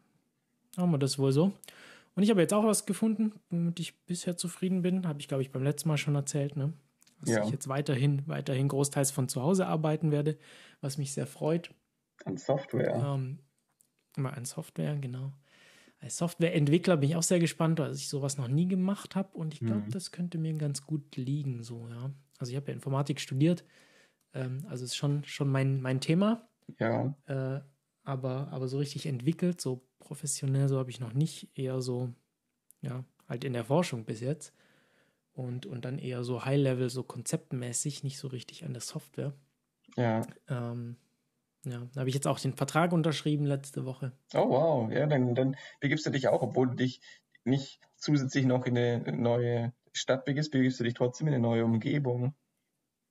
haben wir das wohl so. Und ich habe jetzt auch was gefunden, womit ich bisher zufrieden bin. Habe ich, glaube ich, beim letzten Mal schon erzählt. Ne? Dass ja. ich jetzt weiterhin, weiterhin großteils von zu Hause arbeiten werde, was mich sehr freut. An Software. Ähm, an Software, genau. Als Softwareentwickler bin ich auch sehr gespannt, weil ich sowas noch nie gemacht habe und ich glaube, mhm. das könnte mir ganz gut liegen, so, ja. Also ich habe ja Informatik studiert, ähm, also ist schon, schon mein, mein Thema. Ja. Äh, aber, aber so richtig entwickelt, so professionell, so habe ich noch nicht, eher so, ja, halt in der Forschung bis jetzt und, und dann eher so High-Level, so konzeptmäßig, nicht so richtig an der Software. Ja. Ähm, ja, da habe ich jetzt auch den Vertrag unterschrieben letzte Woche. Oh wow, ja, dann, dann begibst du dich auch, obwohl du dich nicht zusätzlich noch in eine neue Stadt begibst, begibst du dich trotzdem in eine neue Umgebung.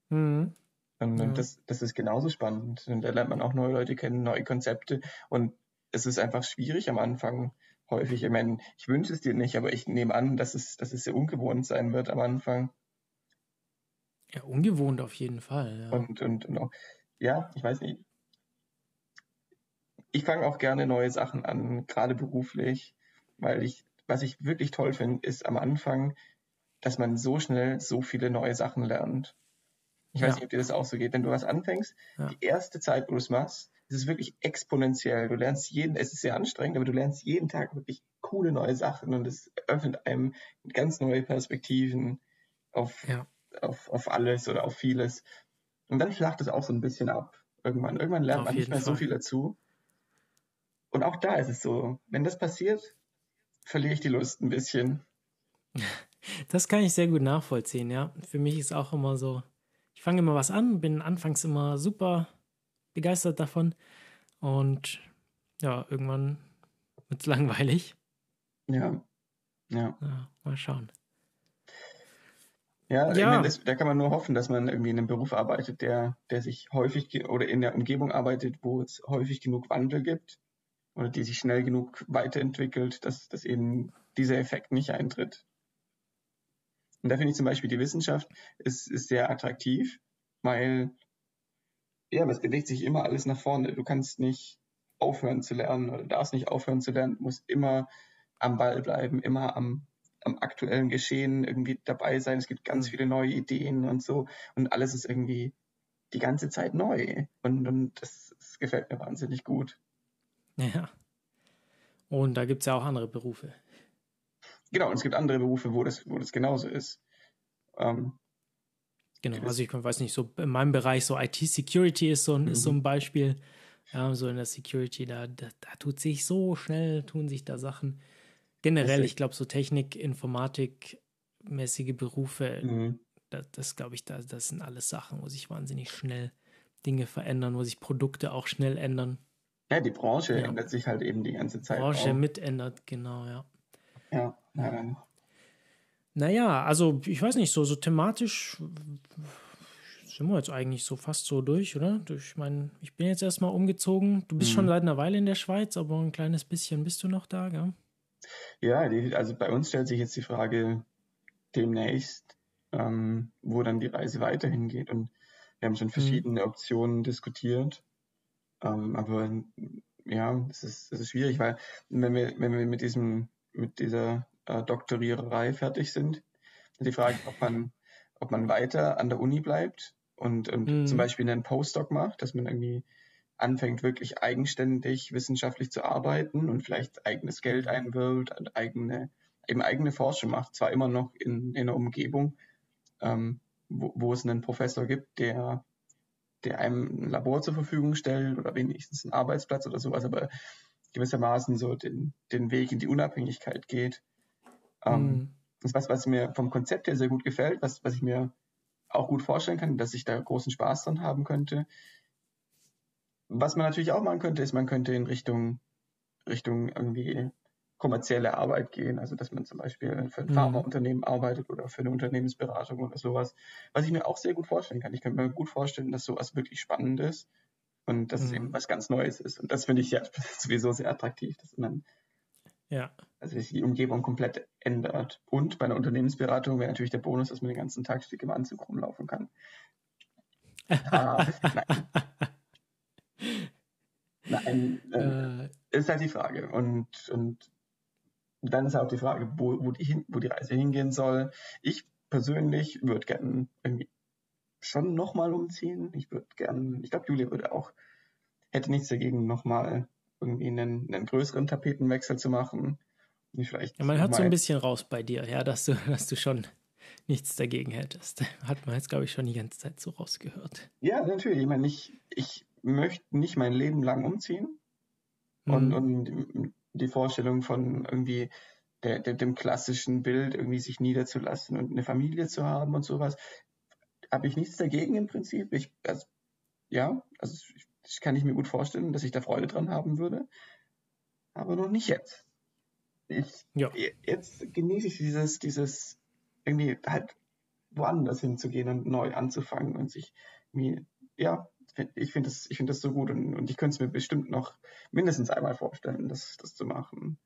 Mhm. Und, ja. das, das ist genauso spannend. Und da lernt man auch neue Leute kennen, neue Konzepte. Und es ist einfach schwierig am Anfang, häufig. Ich meine, ich wünsche es dir nicht, aber ich nehme an, dass es, dass es sehr ungewohnt sein wird am Anfang. Ja, ungewohnt auf jeden Fall. Ja. Und, und, und auch, ja, ich weiß nicht. Ich fange auch gerne neue Sachen an, gerade beruflich, weil ich, was ich wirklich toll finde, ist am Anfang, dass man so schnell so viele neue Sachen lernt. Ich weiß nicht, ob dir das auch so geht. Wenn du was anfängst, ja. die erste Zeit, wo du es machst, es ist wirklich exponentiell. Du lernst jeden, es ist sehr anstrengend, aber du lernst jeden Tag wirklich coole neue Sachen und es öffnet einem ganz neue Perspektiven auf, ja. auf, auf alles oder auf vieles. Und dann flacht es auch so ein bisschen ab. Irgendwann. Irgendwann lernt auf man nicht mehr Fall. so viel dazu. Und auch da ist es so, wenn das passiert, verliere ich die Lust ein bisschen. Das kann ich sehr gut nachvollziehen, ja. Für mich ist auch immer so, ich fange immer was an, bin anfangs immer super begeistert davon. Und ja, irgendwann wird es langweilig. Ja. ja. Ja. Mal schauen. Ja, ja. Das, da kann man nur hoffen, dass man irgendwie in einem Beruf arbeitet, der, der sich häufig oder in der Umgebung arbeitet, wo es häufig genug Wandel gibt oder die sich schnell genug weiterentwickelt, dass, dass eben dieser Effekt nicht eintritt. Und da finde ich zum Beispiel die Wissenschaft ist, ist sehr attraktiv, weil ja, aber es bewegt sich immer alles nach vorne. Du kannst nicht aufhören zu lernen oder darfst nicht aufhören zu lernen. Du musst immer am Ball bleiben, immer am, am aktuellen Geschehen irgendwie dabei sein. Es gibt ganz mhm. viele neue Ideen und so. Und alles ist irgendwie die ganze Zeit neu. Und, und das, das gefällt mir wahnsinnig gut. Ja. Und da gibt es ja auch andere Berufe. genau, und es gibt andere Berufe, wo das, wo das genauso ist. Ähm, genau, also ich weiß nicht, so in meinem Bereich, so IT-Security ist so ein, mhm. ist so ein mhm. Beispiel. Ja, so in der Security, da, da, da, tut sich so schnell, tun sich da Sachen. Generell, ich glaube, so Technik, Informatik, mäßige Berufe, mhm. das, das glaube ich, da, das sind alles Sachen, wo sich wahnsinnig schnell Dinge verändern, wo sich Produkte auch schnell ändern. Ja, die Branche ja. ändert sich halt eben die ganze Zeit. Branche auch. mitändert, genau, ja. Ja, ja. Naja, also ich weiß nicht, so, so thematisch sind wir jetzt eigentlich so fast so durch, oder? Ich meine, ich bin jetzt erstmal umgezogen. Du bist mhm. schon seit einer Weile in der Schweiz, aber ein kleines bisschen bist du noch da, gell? Ja, also bei uns stellt sich jetzt die Frage demnächst, ähm, wo dann die Reise weiterhin geht. Und wir haben schon mhm. verschiedene mhm. Optionen diskutiert. Ähm, aber ja, es ist, es ist schwierig, weil wenn wir, wenn wir mit diesem, mit dieser äh, Doktoriererei fertig sind, die Frage, ob man, ob man weiter an der Uni bleibt und, und mhm. zum Beispiel einen Postdoc macht, dass man irgendwie anfängt, wirklich eigenständig wissenschaftlich zu arbeiten und vielleicht eigenes Geld einwirft, eigene, eben eigene Forschung macht, zwar immer noch in, in einer Umgebung, ähm, wo, wo es einen Professor gibt, der der einem ein Labor zur Verfügung stellt oder wenigstens einen Arbeitsplatz oder sowas, aber gewissermaßen so den, den Weg in die Unabhängigkeit geht. Ähm, mhm. Das ist was, was mir vom Konzept her sehr gut gefällt, was, was ich mir auch gut vorstellen kann, dass ich da großen Spaß dran haben könnte. Was man natürlich auch machen könnte, ist, man könnte in Richtung, Richtung irgendwie kommerzielle Arbeit gehen, also dass man zum Beispiel für ein mhm. Pharmaunternehmen arbeitet oder für eine Unternehmensberatung oder sowas, was ich mir auch sehr gut vorstellen kann. Ich könnte mir gut vorstellen, dass sowas wirklich spannend ist und dass mhm. es eben was ganz Neues ist. Und das finde ich ja sowieso sehr attraktiv, dass man ja. also sich die Umgebung komplett ändert. Und bei einer Unternehmensberatung wäre natürlich der Bonus, dass man den ganzen Tag Stück im Anzug rumlaufen kann. ah, nein. Nein, äh, äh, ist halt die Frage. Und, und dann ist auch die Frage, wo, wo, die, wo die Reise hingehen soll. Ich persönlich würde gerne irgendwie schon nochmal umziehen. Ich würde gerne, ich glaube, Julia würde auch, hätte nichts dagegen, nochmal irgendwie einen, einen größeren Tapetenwechsel zu machen. Vielleicht ja, man hört so ein bisschen raus bei dir, ja, dass du, dass du schon nichts dagegen hättest. Hat man jetzt, glaube ich, schon die ganze Zeit so rausgehört. Ja, natürlich. Ich meine, ich, ich möchte nicht mein Leben lang umziehen. Mhm. Und, und die Vorstellung von irgendwie der, der, dem klassischen Bild, irgendwie sich niederzulassen und eine Familie zu haben und sowas, habe ich nichts dagegen im Prinzip. Ich, also, ja, also das kann ich mir gut vorstellen, dass ich da Freude dran haben würde. Aber noch nicht jetzt. Ich, ja. Jetzt genieße ich dieses, dieses irgendwie halt woanders hinzugehen und neu anzufangen und sich irgendwie, ja, ich finde das, find das so gut und, und ich könnte es mir bestimmt noch mindestens einmal vorstellen, das, das zu machen.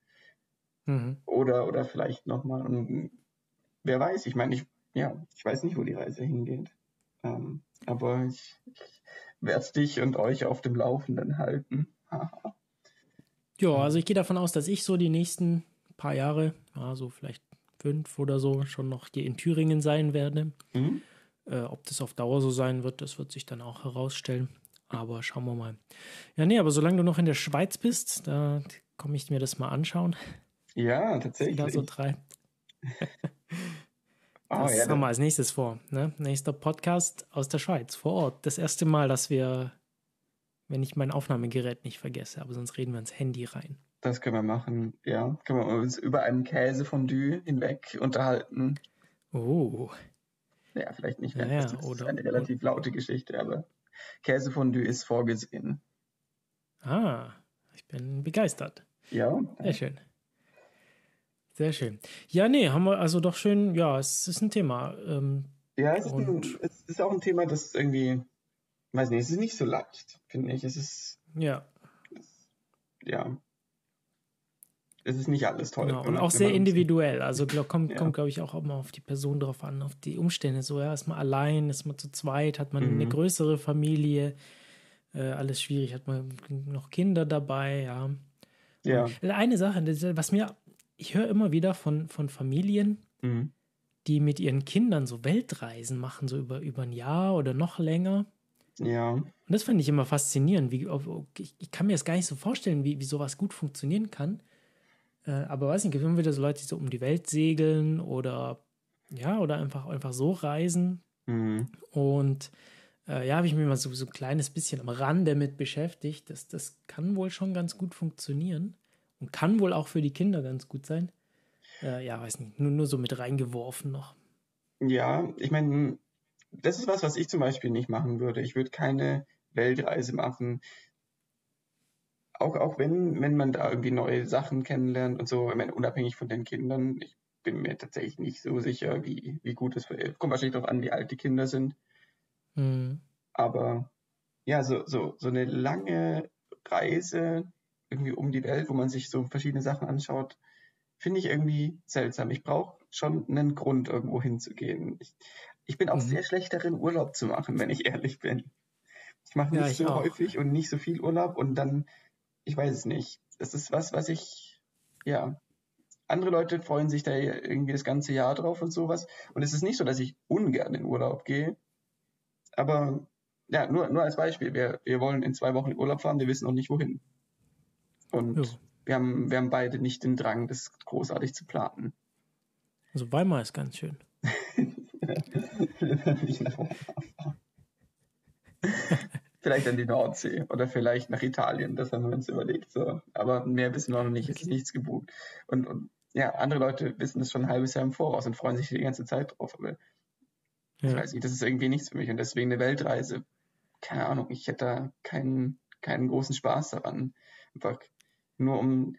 Mhm. Oder, oder vielleicht nochmal. Und wer weiß, ich meine, ich, ja, ich weiß nicht, wo die Reise hingeht. Ähm, aber ich, ich werde dich und euch auf dem Laufenden halten. ja, also ich gehe davon aus, dass ich so die nächsten paar Jahre, also vielleicht fünf oder so, schon noch hier in Thüringen sein werde. Mhm. Äh, ob das auf Dauer so sein wird, das wird sich dann auch herausstellen. Aber schauen wir mal. Ja, nee, aber solange du noch in der Schweiz bist, da komme ich mir das mal anschauen. Ja, tatsächlich. Was da so treibt. Das oh, ja, haben wir als nächstes vor. Ne? Nächster Podcast aus der Schweiz, vor Ort. Das erste Mal, dass wir, wenn ich mein Aufnahmegerät nicht vergesse, aber sonst reden wir ins Handy rein. Das können wir machen, ja. Können wir uns über einen Käsefondue hinweg unterhalten. Oh. Ja, vielleicht nicht mehr. Ja, das ist oder, eine relativ laute Geschichte, aber Käsefondue ist vorgesehen. Ah, ich bin begeistert. Ja. Sehr schön. Sehr schön. Ja, nee, haben wir also doch schön, ja, es ist ein Thema. Ähm, ja, es ist, ein, es ist, auch ein Thema, das irgendwie, weiß nicht, es ist nicht so leicht, finde ich. Es ist. Ja. Es, ja es ist nicht alles toll. Genau. Und auch sehr individuell. Also glaub, kommt, ja. kommt glaube ich, auch immer auf die Person drauf an, auf die Umstände. So, ja, ist man allein, ist man zu zweit, hat man mhm. eine größere Familie, äh, alles schwierig, hat man noch Kinder dabei, ja. Ja. Und eine Sache, was mir, ich höre immer wieder von, von Familien, mhm. die mit ihren Kindern so Weltreisen machen, so über, über ein Jahr oder noch länger. Ja. Und das fand ich immer faszinierend. Wie, ich, ich kann mir das gar nicht so vorstellen, wie, wie sowas gut funktionieren kann Äh, aber weiß nicht, gibt immer wieder so Leute, die so um die Welt segeln oder ja, oder einfach, einfach so reisen. Mhm. Und äh, ja, habe ich mich mal so, so ein kleines bisschen am Rand damit beschäftigt. Das, das kann wohl schon ganz gut funktionieren und kann wohl auch für die Kinder ganz gut sein. Äh, ja, weiß nicht, nur, nur so mit reingeworfen noch. Ja, ich meine, das ist was, was ich zum Beispiel nicht machen würde. Ich würde keine Weltreise machen. Auch, auch wenn, wenn man da irgendwie neue Sachen kennenlernt und so, ich meine, unabhängig von den Kindern. Ich bin mir tatsächlich nicht so sicher, wie, wie gut es für, kommt wahrscheinlich darauf an, wie alt die Kinder sind. Mhm. Aber ja, so, so, so eine lange Reise irgendwie um die Welt, wo man sich so verschiedene Sachen anschaut, finde ich irgendwie seltsam. Ich brauche schon einen Grund, irgendwo hinzugehen. Ich, ich bin auch mhm. sehr schlecht darin, Urlaub zu machen, wenn ich ehrlich bin. Ich mache nicht ja, ich so auch. häufig und nicht so viel Urlaub und dann, ich weiß es nicht. Das ist was, was ich, ja, andere Leute freuen sich da irgendwie das ganze Jahr drauf und sowas. Und es ist nicht so, dass ich ungern in Urlaub gehe. Aber ja, nur, nur als Beispiel. Wir, wir wollen in zwei Wochen in Urlaub fahren, wir wissen noch nicht wohin. Und jo. wir haben, wir haben beide nicht den Drang, das großartig zu planen. Also Weimar ist ganz schön. vielleicht an die Nordsee oder vielleicht nach Italien, das haben wir uns überlegt. So. Aber mehr wissen wir noch nicht, es ist nichts gebucht. Und, und ja, andere Leute wissen das schon ein halbes Jahr im Voraus und freuen sich die ganze Zeit drauf. Aber ja. ich weiß nicht, das ist irgendwie nichts für mich. Und deswegen eine Weltreise, keine Ahnung, ich hätte da keinen, keinen großen Spaß daran. Einfach nur um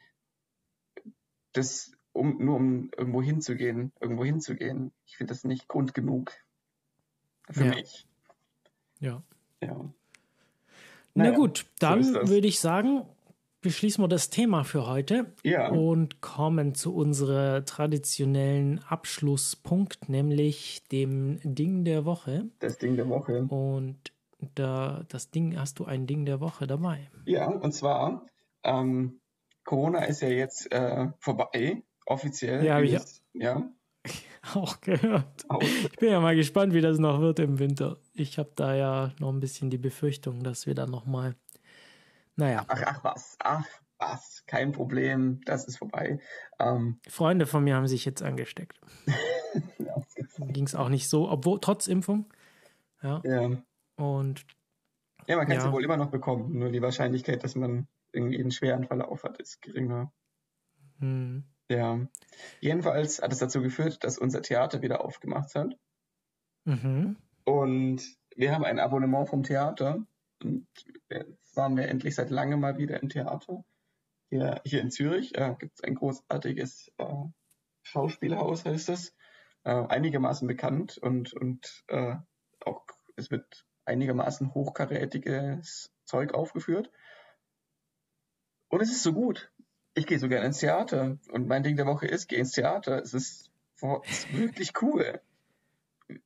das, um, nur um irgendwo hinzugehen, irgendwo hinzugehen. Ich finde das nicht Grund genug für ja. mich. Ja. Ja. Naja, Na gut, dann so würde ich sagen, beschließen wir das Thema für heute ja. und kommen zu unserem traditionellen Abschlusspunkt, nämlich dem Ding der Woche. Das Ding der Woche. Und da, das Ding, hast du ein Ding der Woche dabei? Ja, und zwar, ähm, Corona ist ja jetzt äh, vorbei, offiziell. Ja, habe ich ja. auch gehört. Auch. Ich bin ja mal gespannt, wie das noch wird im Winter. Ich habe da ja noch ein bisschen die Befürchtung, dass wir dann noch mal, naja. Ach, ach was, ach was, kein Problem, das ist vorbei. Ähm, Freunde von mir haben sich jetzt angesteckt. ja, Ging es auch nicht so, obwohl trotz Impfung. Ja. ja. Und ja, man kann es ja. wohl immer noch bekommen. Nur die Wahrscheinlichkeit, dass man irgendwie einen schweren Verlauf hat, ist geringer. Hm. Ja. Jedenfalls hat es dazu geführt, dass unser Theater wieder aufgemacht hat. Mhm. Und wir haben ein Abonnement vom Theater. Und jetzt waren wir endlich seit langem mal wieder im Theater. Hier, hier in Zürich äh, gibt es ein großartiges äh, Schauspielhaus, heißt es. Äh, einigermaßen bekannt und, und äh, auch es wird einigermaßen hochkarätiges Zeug aufgeführt. Und es ist so gut ich gehe so gerne ins Theater. Und mein Ding der Woche ist, geh ins Theater. Es ist, boah, ist wirklich cool.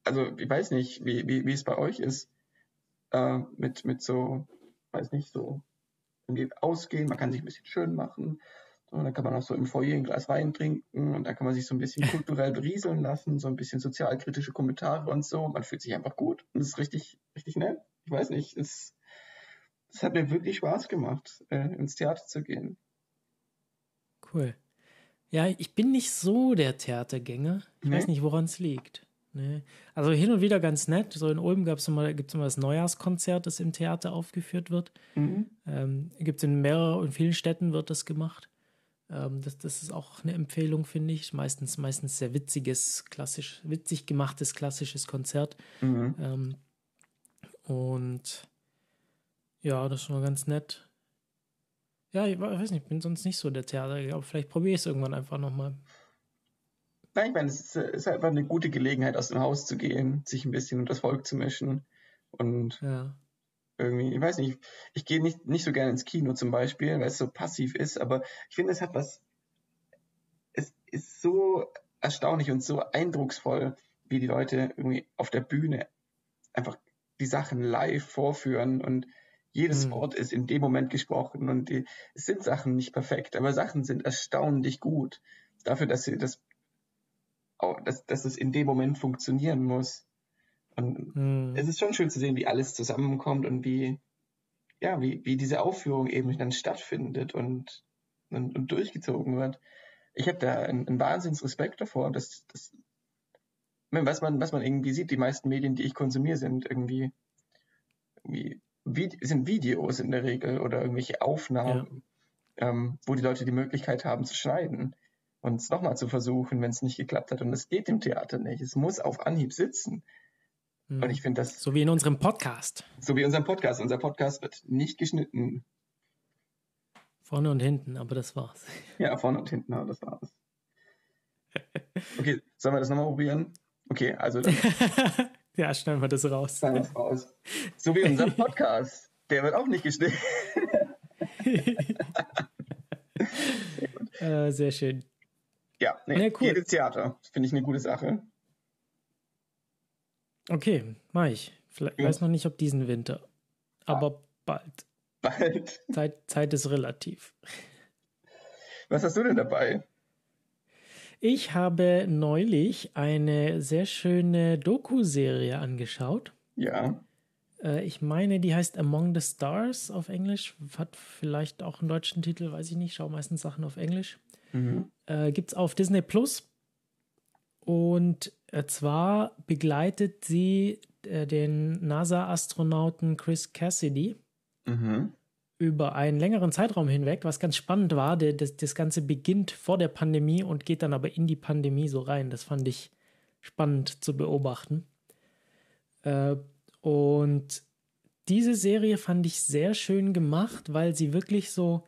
Also, ich weiß nicht, wie, wie, wie es bei euch ist. Äh, mit, mit so, weiß nicht, so irgendwie ausgehen. Man kann sich ein bisschen schön machen. Und dann kann man auch so im Foyer ein Glas Wein trinken und dann kann man sich so ein bisschen kulturell berieseln lassen, so ein bisschen sozialkritische Kommentare und so. Man fühlt sich einfach gut. Und es ist richtig, richtig nett. Ich weiß nicht, es, es hat mir wirklich Spaß gemacht, äh, ins Theater zu gehen. Cool. Ja, ich bin nicht so der Theatergänger. Ich nee. weiß nicht, woran es liegt. Nee. Also hin und wieder ganz nett. So in Ulm gab es immer, gibt's immer das Neujahrskonzert, das im Theater aufgeführt wird. Mhm. Ähm, gibt es in mehreren, in vielen Städten wird das gemacht. Ähm, das, das ist auch eine Empfehlung, finde ich. Meistens, meistens sehr witziges, klassisch, witzig gemachtes, klassisches Konzert. Mhm. Ähm, und ja, das ist schon ganz nett. Ja, ich weiß nicht, ich bin sonst nicht so der Theater, aber vielleicht probiere ich es irgendwann einfach nochmal. Nein, ich meine, es ist, ist, einfach eine gute Gelegenheit, aus dem Haus zu gehen, sich ein bisschen unter das Volk zu mischen und ja. irgendwie, ich weiß nicht, ich gehe nicht, nicht so gerne ins Kino zum Beispiel, weil es so passiv ist, aber ich finde, es hat was, es ist so erstaunlich und so eindrucksvoll, wie die Leute irgendwie auf der Bühne einfach die Sachen live vorführen und jedes mhm. Wort ist in dem Moment gesprochen und die, es sind Sachen nicht perfekt, aber Sachen sind erstaunlich gut dafür, dass sie das, dass, dass es in dem Moment funktionieren muss. Und mhm. es ist schon schön zu sehen, wie alles zusammenkommt und wie, ja, wie, wie diese Aufführung eben dann stattfindet und, und, und durchgezogen wird. ich habe da einen, einen Wahnsinnsrespekt davor. Dass, dass, was, man, was man irgendwie sieht, die meisten Medien, die ich konsumiere, sind irgendwie, irgendwie sind Videos in der Regel oder irgendwelche Aufnahmen, ja. ähm, wo die Leute die Möglichkeit haben zu schneiden und es nochmal zu versuchen, wenn es nicht geklappt hat. Und es geht im Theater nicht. Es muss auf Anhieb sitzen. Mhm. Und ich finde das. So wie in unserem Podcast. So wie in unserem Podcast. Unser Podcast wird nicht geschnitten. Vorne und hinten, aber das war's. Ja, vorne und hinten, aber das war's. Okay, sollen wir das nochmal probieren? Okay, also dann. Ja, schneiden wir das raus. Schneiden wir raus. So wie unser Podcast. Der wird auch nicht geschnitten. äh, sehr schön. Ja, nee, ja, cool. jedes Theater. Finde ich eine gute Sache. Okay, mach ich. Vielleicht, ja. weiß noch nicht, ob diesen Winter. Aber ah. bald. Bald. Zeit, Zeit ist relativ. Was hast du denn dabei? Ich habe neulich eine sehr schöne Doku-Serie angeschaut. Ja. Äh, ich meine, die heißt Among the Stars auf Englisch. Hat vielleicht auch einen deutschen Titel, weiß ich nicht. Schau meistens Sachen auf Englisch. Mhm. Äh, Gibt es auf Disney Plus. Und äh, zwar begleitet sie den NASA-Astronauten Chris Cassidy mhm. Über einen längeren Zeitraum hinweg, was ganz spannend war. Der, das, das Ganze beginnt vor der Pandemie und geht dann aber in die Pandemie so rein. Das fand ich spannend zu beobachten. Äh, und diese Serie fand ich sehr schön gemacht, weil sie wirklich so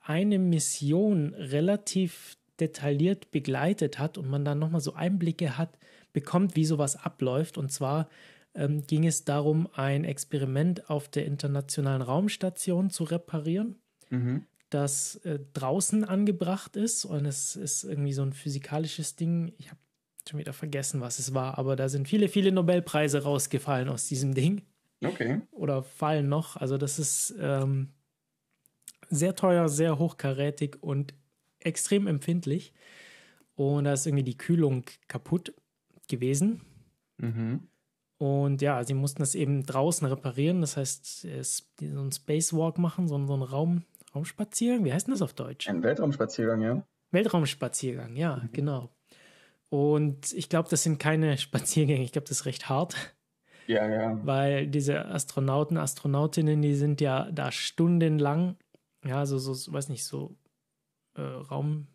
eine Mission relativ detailliert begleitet hat und man dann nochmal so Einblicke hat, bekommt, wie sowas abläuft. Und zwar ähm, ging es darum, ein Experiment auf der Internationalen Raumstation zu reparieren, mhm. das äh, draußen angebracht ist. Und es ist irgendwie so ein physikalisches Ding. Ich habe schon wieder vergessen, was es war, aber da sind viele, viele Nobelpreise rausgefallen aus diesem Ding. Okay. Oder fallen noch. Also das ist ähm, sehr teuer, sehr hochkarätig und extrem empfindlich. Und da ist irgendwie die Kühlung kaputt gewesen. Mhm. Und ja, sie mussten das eben draußen reparieren. Das heißt, so einen Spacewalk machen, so, so einen Raum, Raumspaziergang. Wie heißt denn das auf Deutsch? Ein Weltraumspaziergang, ja. Weltraumspaziergang, ja, mhm. genau. Und ich glaube, das sind keine Spaziergänge. Ich glaube, das ist recht hart. Ja, ja. Weil diese Astronauten, Astronautinnen, die sind ja da stundenlang, ja, so, so weiß nicht, so äh, Raum,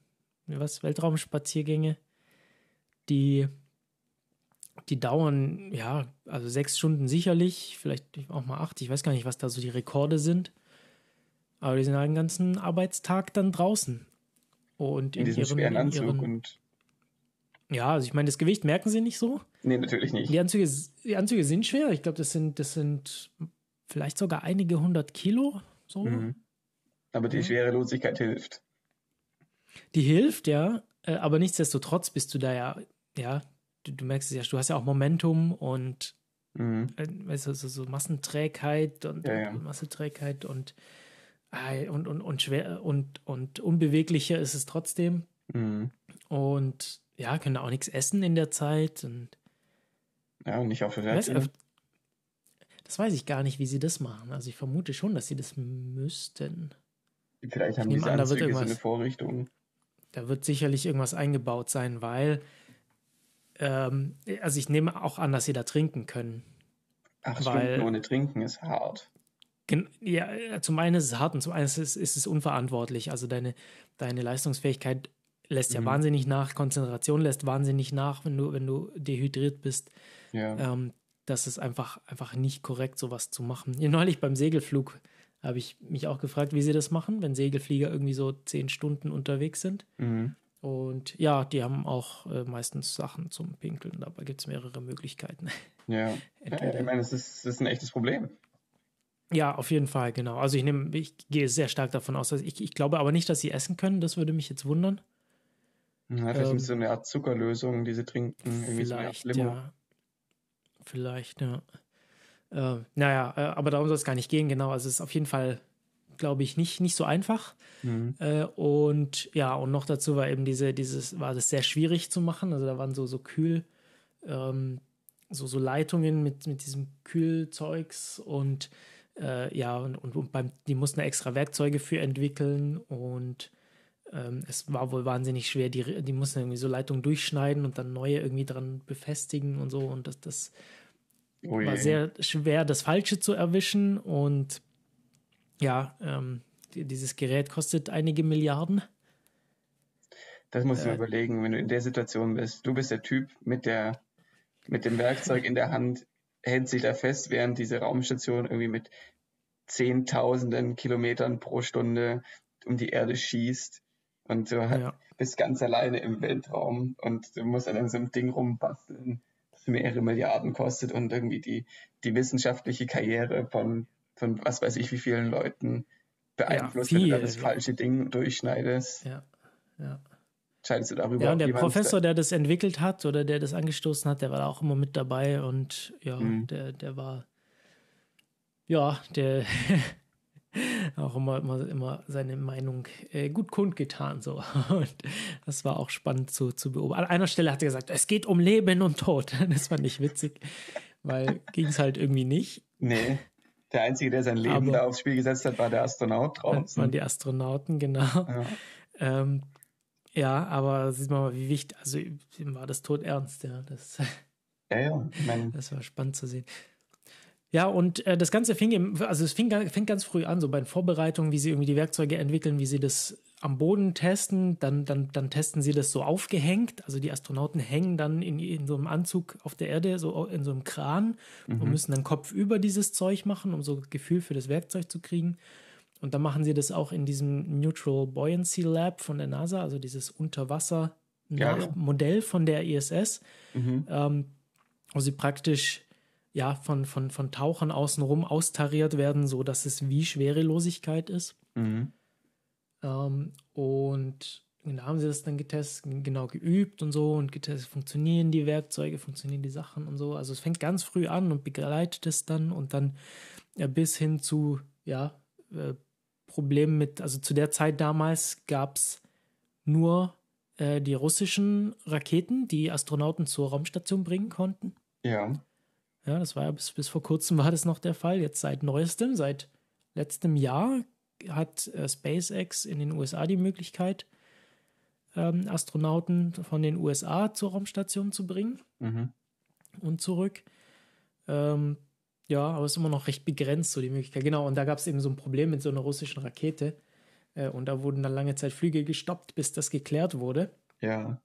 was, Weltraumspaziergänge, die, die dauern, ja, also sechs Stunden sicherlich, vielleicht auch mal acht, ich weiß gar nicht, was da so die Rekorde sind. Aber die sind halt den ganzen Arbeitstag dann draußen. Und in, in diesem ihren, schweren Anzug ihren, und ja, also ich meine, das Gewicht merken sie nicht so. Nee, natürlich nicht. Die Anzüge, die Anzüge sind schwer. Ich glaube, das sind, das sind vielleicht sogar einige hundert Kilo. So. Mhm. Aber die Schwerelosigkeit hilft. Die hilft, ja. Äh, aber nichtsdestotrotz bist du da ja, ja, du, du merkst es ja, du hast ja auch Momentum und mhm. Äh, weißt du, so, so Massenträgheit und, ja, ja. und Massenträgheit und, und, und, und schwer und, und unbeweglicher ist es trotzdem. Mhm. Und ja, können auch nichts essen in der Zeit. Und ja, und nicht auf Welt. Das weiß ich gar nicht, wie sie das machen. Also ich vermute schon, dass sie das müssten. Vielleicht haben diese an, so eine Vorrichtung. Da wird sicherlich irgendwas eingebaut sein, weil ähm, also ich nehme auch an, dass sie da trinken können. Ach, weil, Stunden ohne Trinken ist hart. Ja, zum einen ist es hart und zum anderen ist es, ist es unverantwortlich. Also deine, deine Leistungsfähigkeit lässt ja mhm. wahnsinnig nach, Konzentration lässt wahnsinnig nach, wenn du, wenn du dehydriert bist. Ja. Ähm, das ist einfach, einfach nicht korrekt, sowas zu machen. Ja, neulich beim Segelflug habe ich mich auch gefragt, wie sie das machen, wenn Segelflieger irgendwie so zehn Stunden unterwegs sind. Mhm. Und ja, die haben auch äh, meistens Sachen zum Pinkeln. Dabei gibt es mehrere Möglichkeiten. Ja, ja ich meine, das ist, ist ein echtes Problem. Ja, auf jeden Fall, genau. Also ich nehme, ich gehe sehr stark davon aus, dass ich, ich glaube aber nicht, dass sie essen können. Das würde mich jetzt wundern. Ja, vielleicht ähm, so eine Art Zuckerlösung, die sie trinken. Irgendwie vielleicht, so ja. Vielleicht, ja. Äh, naja, äh, aber darum soll es gar nicht gehen, genau. Also es ist auf jeden Fall, glaube ich, nicht, nicht so einfach. Mhm. Äh, und ja, und noch dazu war eben diese, dieses, war das sehr schwierig zu machen. Also da waren so, so kühl, ähm, so, so Leitungen mit, mit diesem Kühlzeugs und äh, ja, und, und, und beim, die mussten extra Werkzeuge für entwickeln und ähm, es war wohl wahnsinnig schwer. Die, die mussten irgendwie so Leitungen durchschneiden und dann neue irgendwie dran befestigen und so. Und das, das oh war sehr schwer, das Falsche zu erwischen. Und ja, ähm, dieses Gerät kostet einige Milliarden. Das musst du äh, überlegen, wenn du in der Situation bist. Du bist der Typ mit der mit dem Werkzeug in der Hand, hält sich da fest, während diese Raumstation irgendwie mit Zehntausenden Kilometern pro Stunde um die Erde schießt. Und du ja. bist ganz alleine im Weltraum und du musst an so einem Ding rumbasteln, das mehrere Milliarden kostet und irgendwie die, die wissenschaftliche Karriere von, von was weiß ich wie vielen Leuten beeinflusst, ja, wenn du das falsche Ding durchschneidest. Ja, ja. Entscheidest du darüber. Ja, und der Professor, der das entwickelt hat oder der das angestoßen hat, der war auch immer mit dabei und ja, mhm. der, der war ja, der auch immer, immer, immer seine Meinung äh, gut kundgetan. So. Und das war auch spannend zu, zu beobachten. An einer Stelle hat er gesagt, es geht um Leben und Tod. Das fand ich witzig, weil ging es halt irgendwie nicht. Nee. Der Einzige, der sein Leben Aber, da aufs Spiel gesetzt hat, war der Astronaut draußen. Das waren die Astronauten, genau. Ja, ähm, ja aber sieht man mal, wie wichtig, also ihm war das Tod ernst, ja. Das, ja, ja. Das war spannend zu sehen. Ja, und äh, das Ganze fing, im, also es fing, fängt ganz früh an, so bei den Vorbereitungen, wie sie irgendwie die Werkzeuge entwickeln, wie sie das am Boden testen, dann, dann, dann testen sie das so aufgehängt. Also die Astronauten hängen dann in, in so einem Anzug auf der Erde, so in so einem Kran mhm. und müssen dann Kopf über dieses Zeug machen, um so ein Gefühl für das Werkzeug zu kriegen. Und dann machen sie das auch in diesem Neutral Buoyancy Lab von der NASA, also dieses Unterwasser-Modell ja, ja. von der ISS, mhm. ähm, wo sie praktisch ja, von, von, von Tauchern außenrum austariert werden, so dass es wie Schwerelosigkeit ist. Mhm. Ähm, und da haben sie das dann getestet, genau geübt und so und getestet, funktionieren die Werkzeuge, funktionieren die Sachen und so. Also es fängt ganz früh an und begleitet es dann und dann ja, bis hin zu, ja, äh, Problemen mit, also zu der Zeit damals gab es nur äh, die russischen Raketen, die Astronauten zur Raumstation bringen konnten. Ja. Ja, das war ja bis, bis vor kurzem war das noch der Fall. Jetzt seit neuestem, seit letztem Jahr hat äh, SpaceX in den USA die Möglichkeit, ähm, Astronauten von den USA zur Raumstation zu bringen mhm. und zurück. Ähm, ja, aber es ist immer noch recht begrenzt, so die Möglichkeit. Genau, und da gab es eben so ein Problem mit so einer russischen Rakete. Äh, und da wurden dann lange Zeit Flüge gestoppt, bis das geklärt wurde. Ja.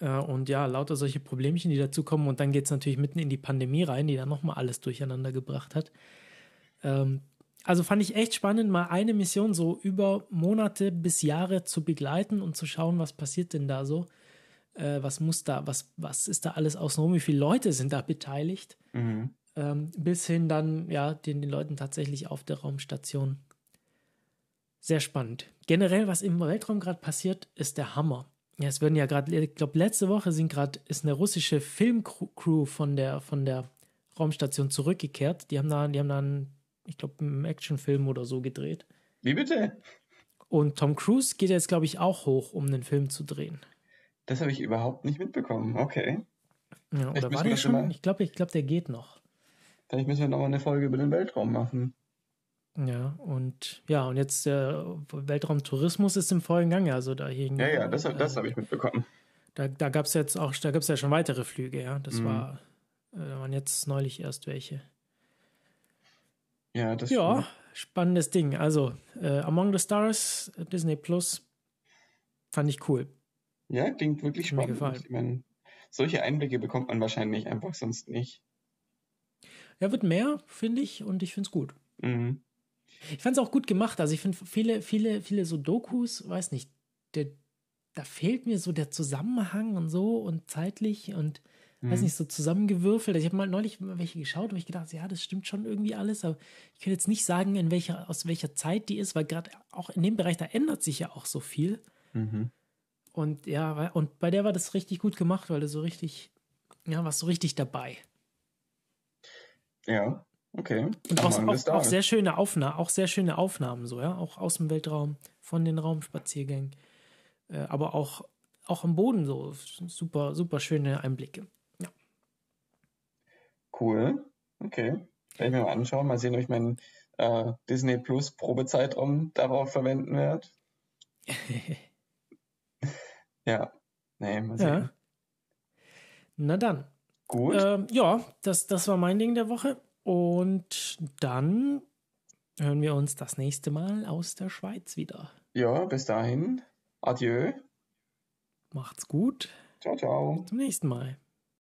Äh, und ja, lauter solche Problemchen, die dazukommen. Und dann geht es natürlich mitten in die Pandemie rein, die dann nochmal alles durcheinander gebracht hat. Ähm, also fand ich echt spannend, mal eine Mission so über Monate bis Jahre zu begleiten und zu schauen, was passiert denn da so. Äh, was muss da, was, was ist da alles außenrum, wie viele Leute sind da beteiligt. Mhm. Ähm, bis hin dann, ja, den, den Leuten tatsächlich auf der Raumstation. Sehr spannend. Generell, was im Weltraum gerade passiert, ist der Hammer. Ja, es werden ja gerade, ich glaube, letzte Woche sind gerade, ist eine russische Filmcrew von der, von der Raumstation zurückgekehrt. Die haben da, die haben da einen, ich glaube, einen Actionfilm oder so gedreht. Wie bitte? Und Tom Cruise geht jetzt, glaube ich, auch hoch, um einen Film zu drehen. Das habe ich überhaupt nicht mitbekommen. Okay. Ja, oder war der schon? Ich glaube, ich glaube, der geht noch. Vielleicht müssen wir nochmal eine Folge über den Weltraum machen. Ja, und ja, und jetzt der Weltraumtourismus ist im vollen Gange. Also da hingen, Ja, ja, das, das äh, habe ich mitbekommen. Da, da gab es jetzt auch, da gab es ja schon weitere Flüge, ja. Das mhm. war, äh, da waren jetzt neulich erst welche. Ja, das Ja, spannendes Ding. Also, äh, Among the Stars, Disney Plus, fand ich cool. Ja, klingt wirklich spannend. Mir gefallen. Ich meine, solche Einblicke bekommt man wahrscheinlich einfach sonst nicht. Ja, wird mehr, finde ich, und ich finde es gut. Mhm. Ich fand es auch gut gemacht. Also ich finde viele, viele, viele so Dokus, weiß nicht, der, da fehlt mir so der Zusammenhang und so und zeitlich und mhm. weiß nicht, so zusammengewürfelt. Ich habe mal neulich welche geschaut und ich gedacht, ja, das stimmt schon irgendwie alles, aber ich kann jetzt nicht sagen, in welcher, aus welcher Zeit die ist, weil gerade auch in dem Bereich, da ändert sich ja auch so viel. Mhm. Und ja, und bei der war das richtig gut gemacht, weil du so richtig, ja, warst so richtig dabei. Ja. Okay. Und auch, auch, auch, sehr schöne Aufnahmen, auch sehr schöne Aufnahmen, so, ja, auch aus dem Weltraum, von den Raumspaziergängen, äh, aber auch, auch am Boden so super, super schöne Einblicke. Cool. Okay. Werde ich mir mal anschauen, mal sehen, ob ich meinen äh, Disney Plus Probezeitraum darauf verwenden werde. ja, nee, mal sehen. Ja. Na dann. Gut. Ähm, ja, das, das war mein Ding der Woche. Und dann hören wir uns das nächste Mal aus der Schweiz wieder. Ja, bis dahin. Adieu. Macht's gut. Ciao, ciao. Zum nächsten Mal.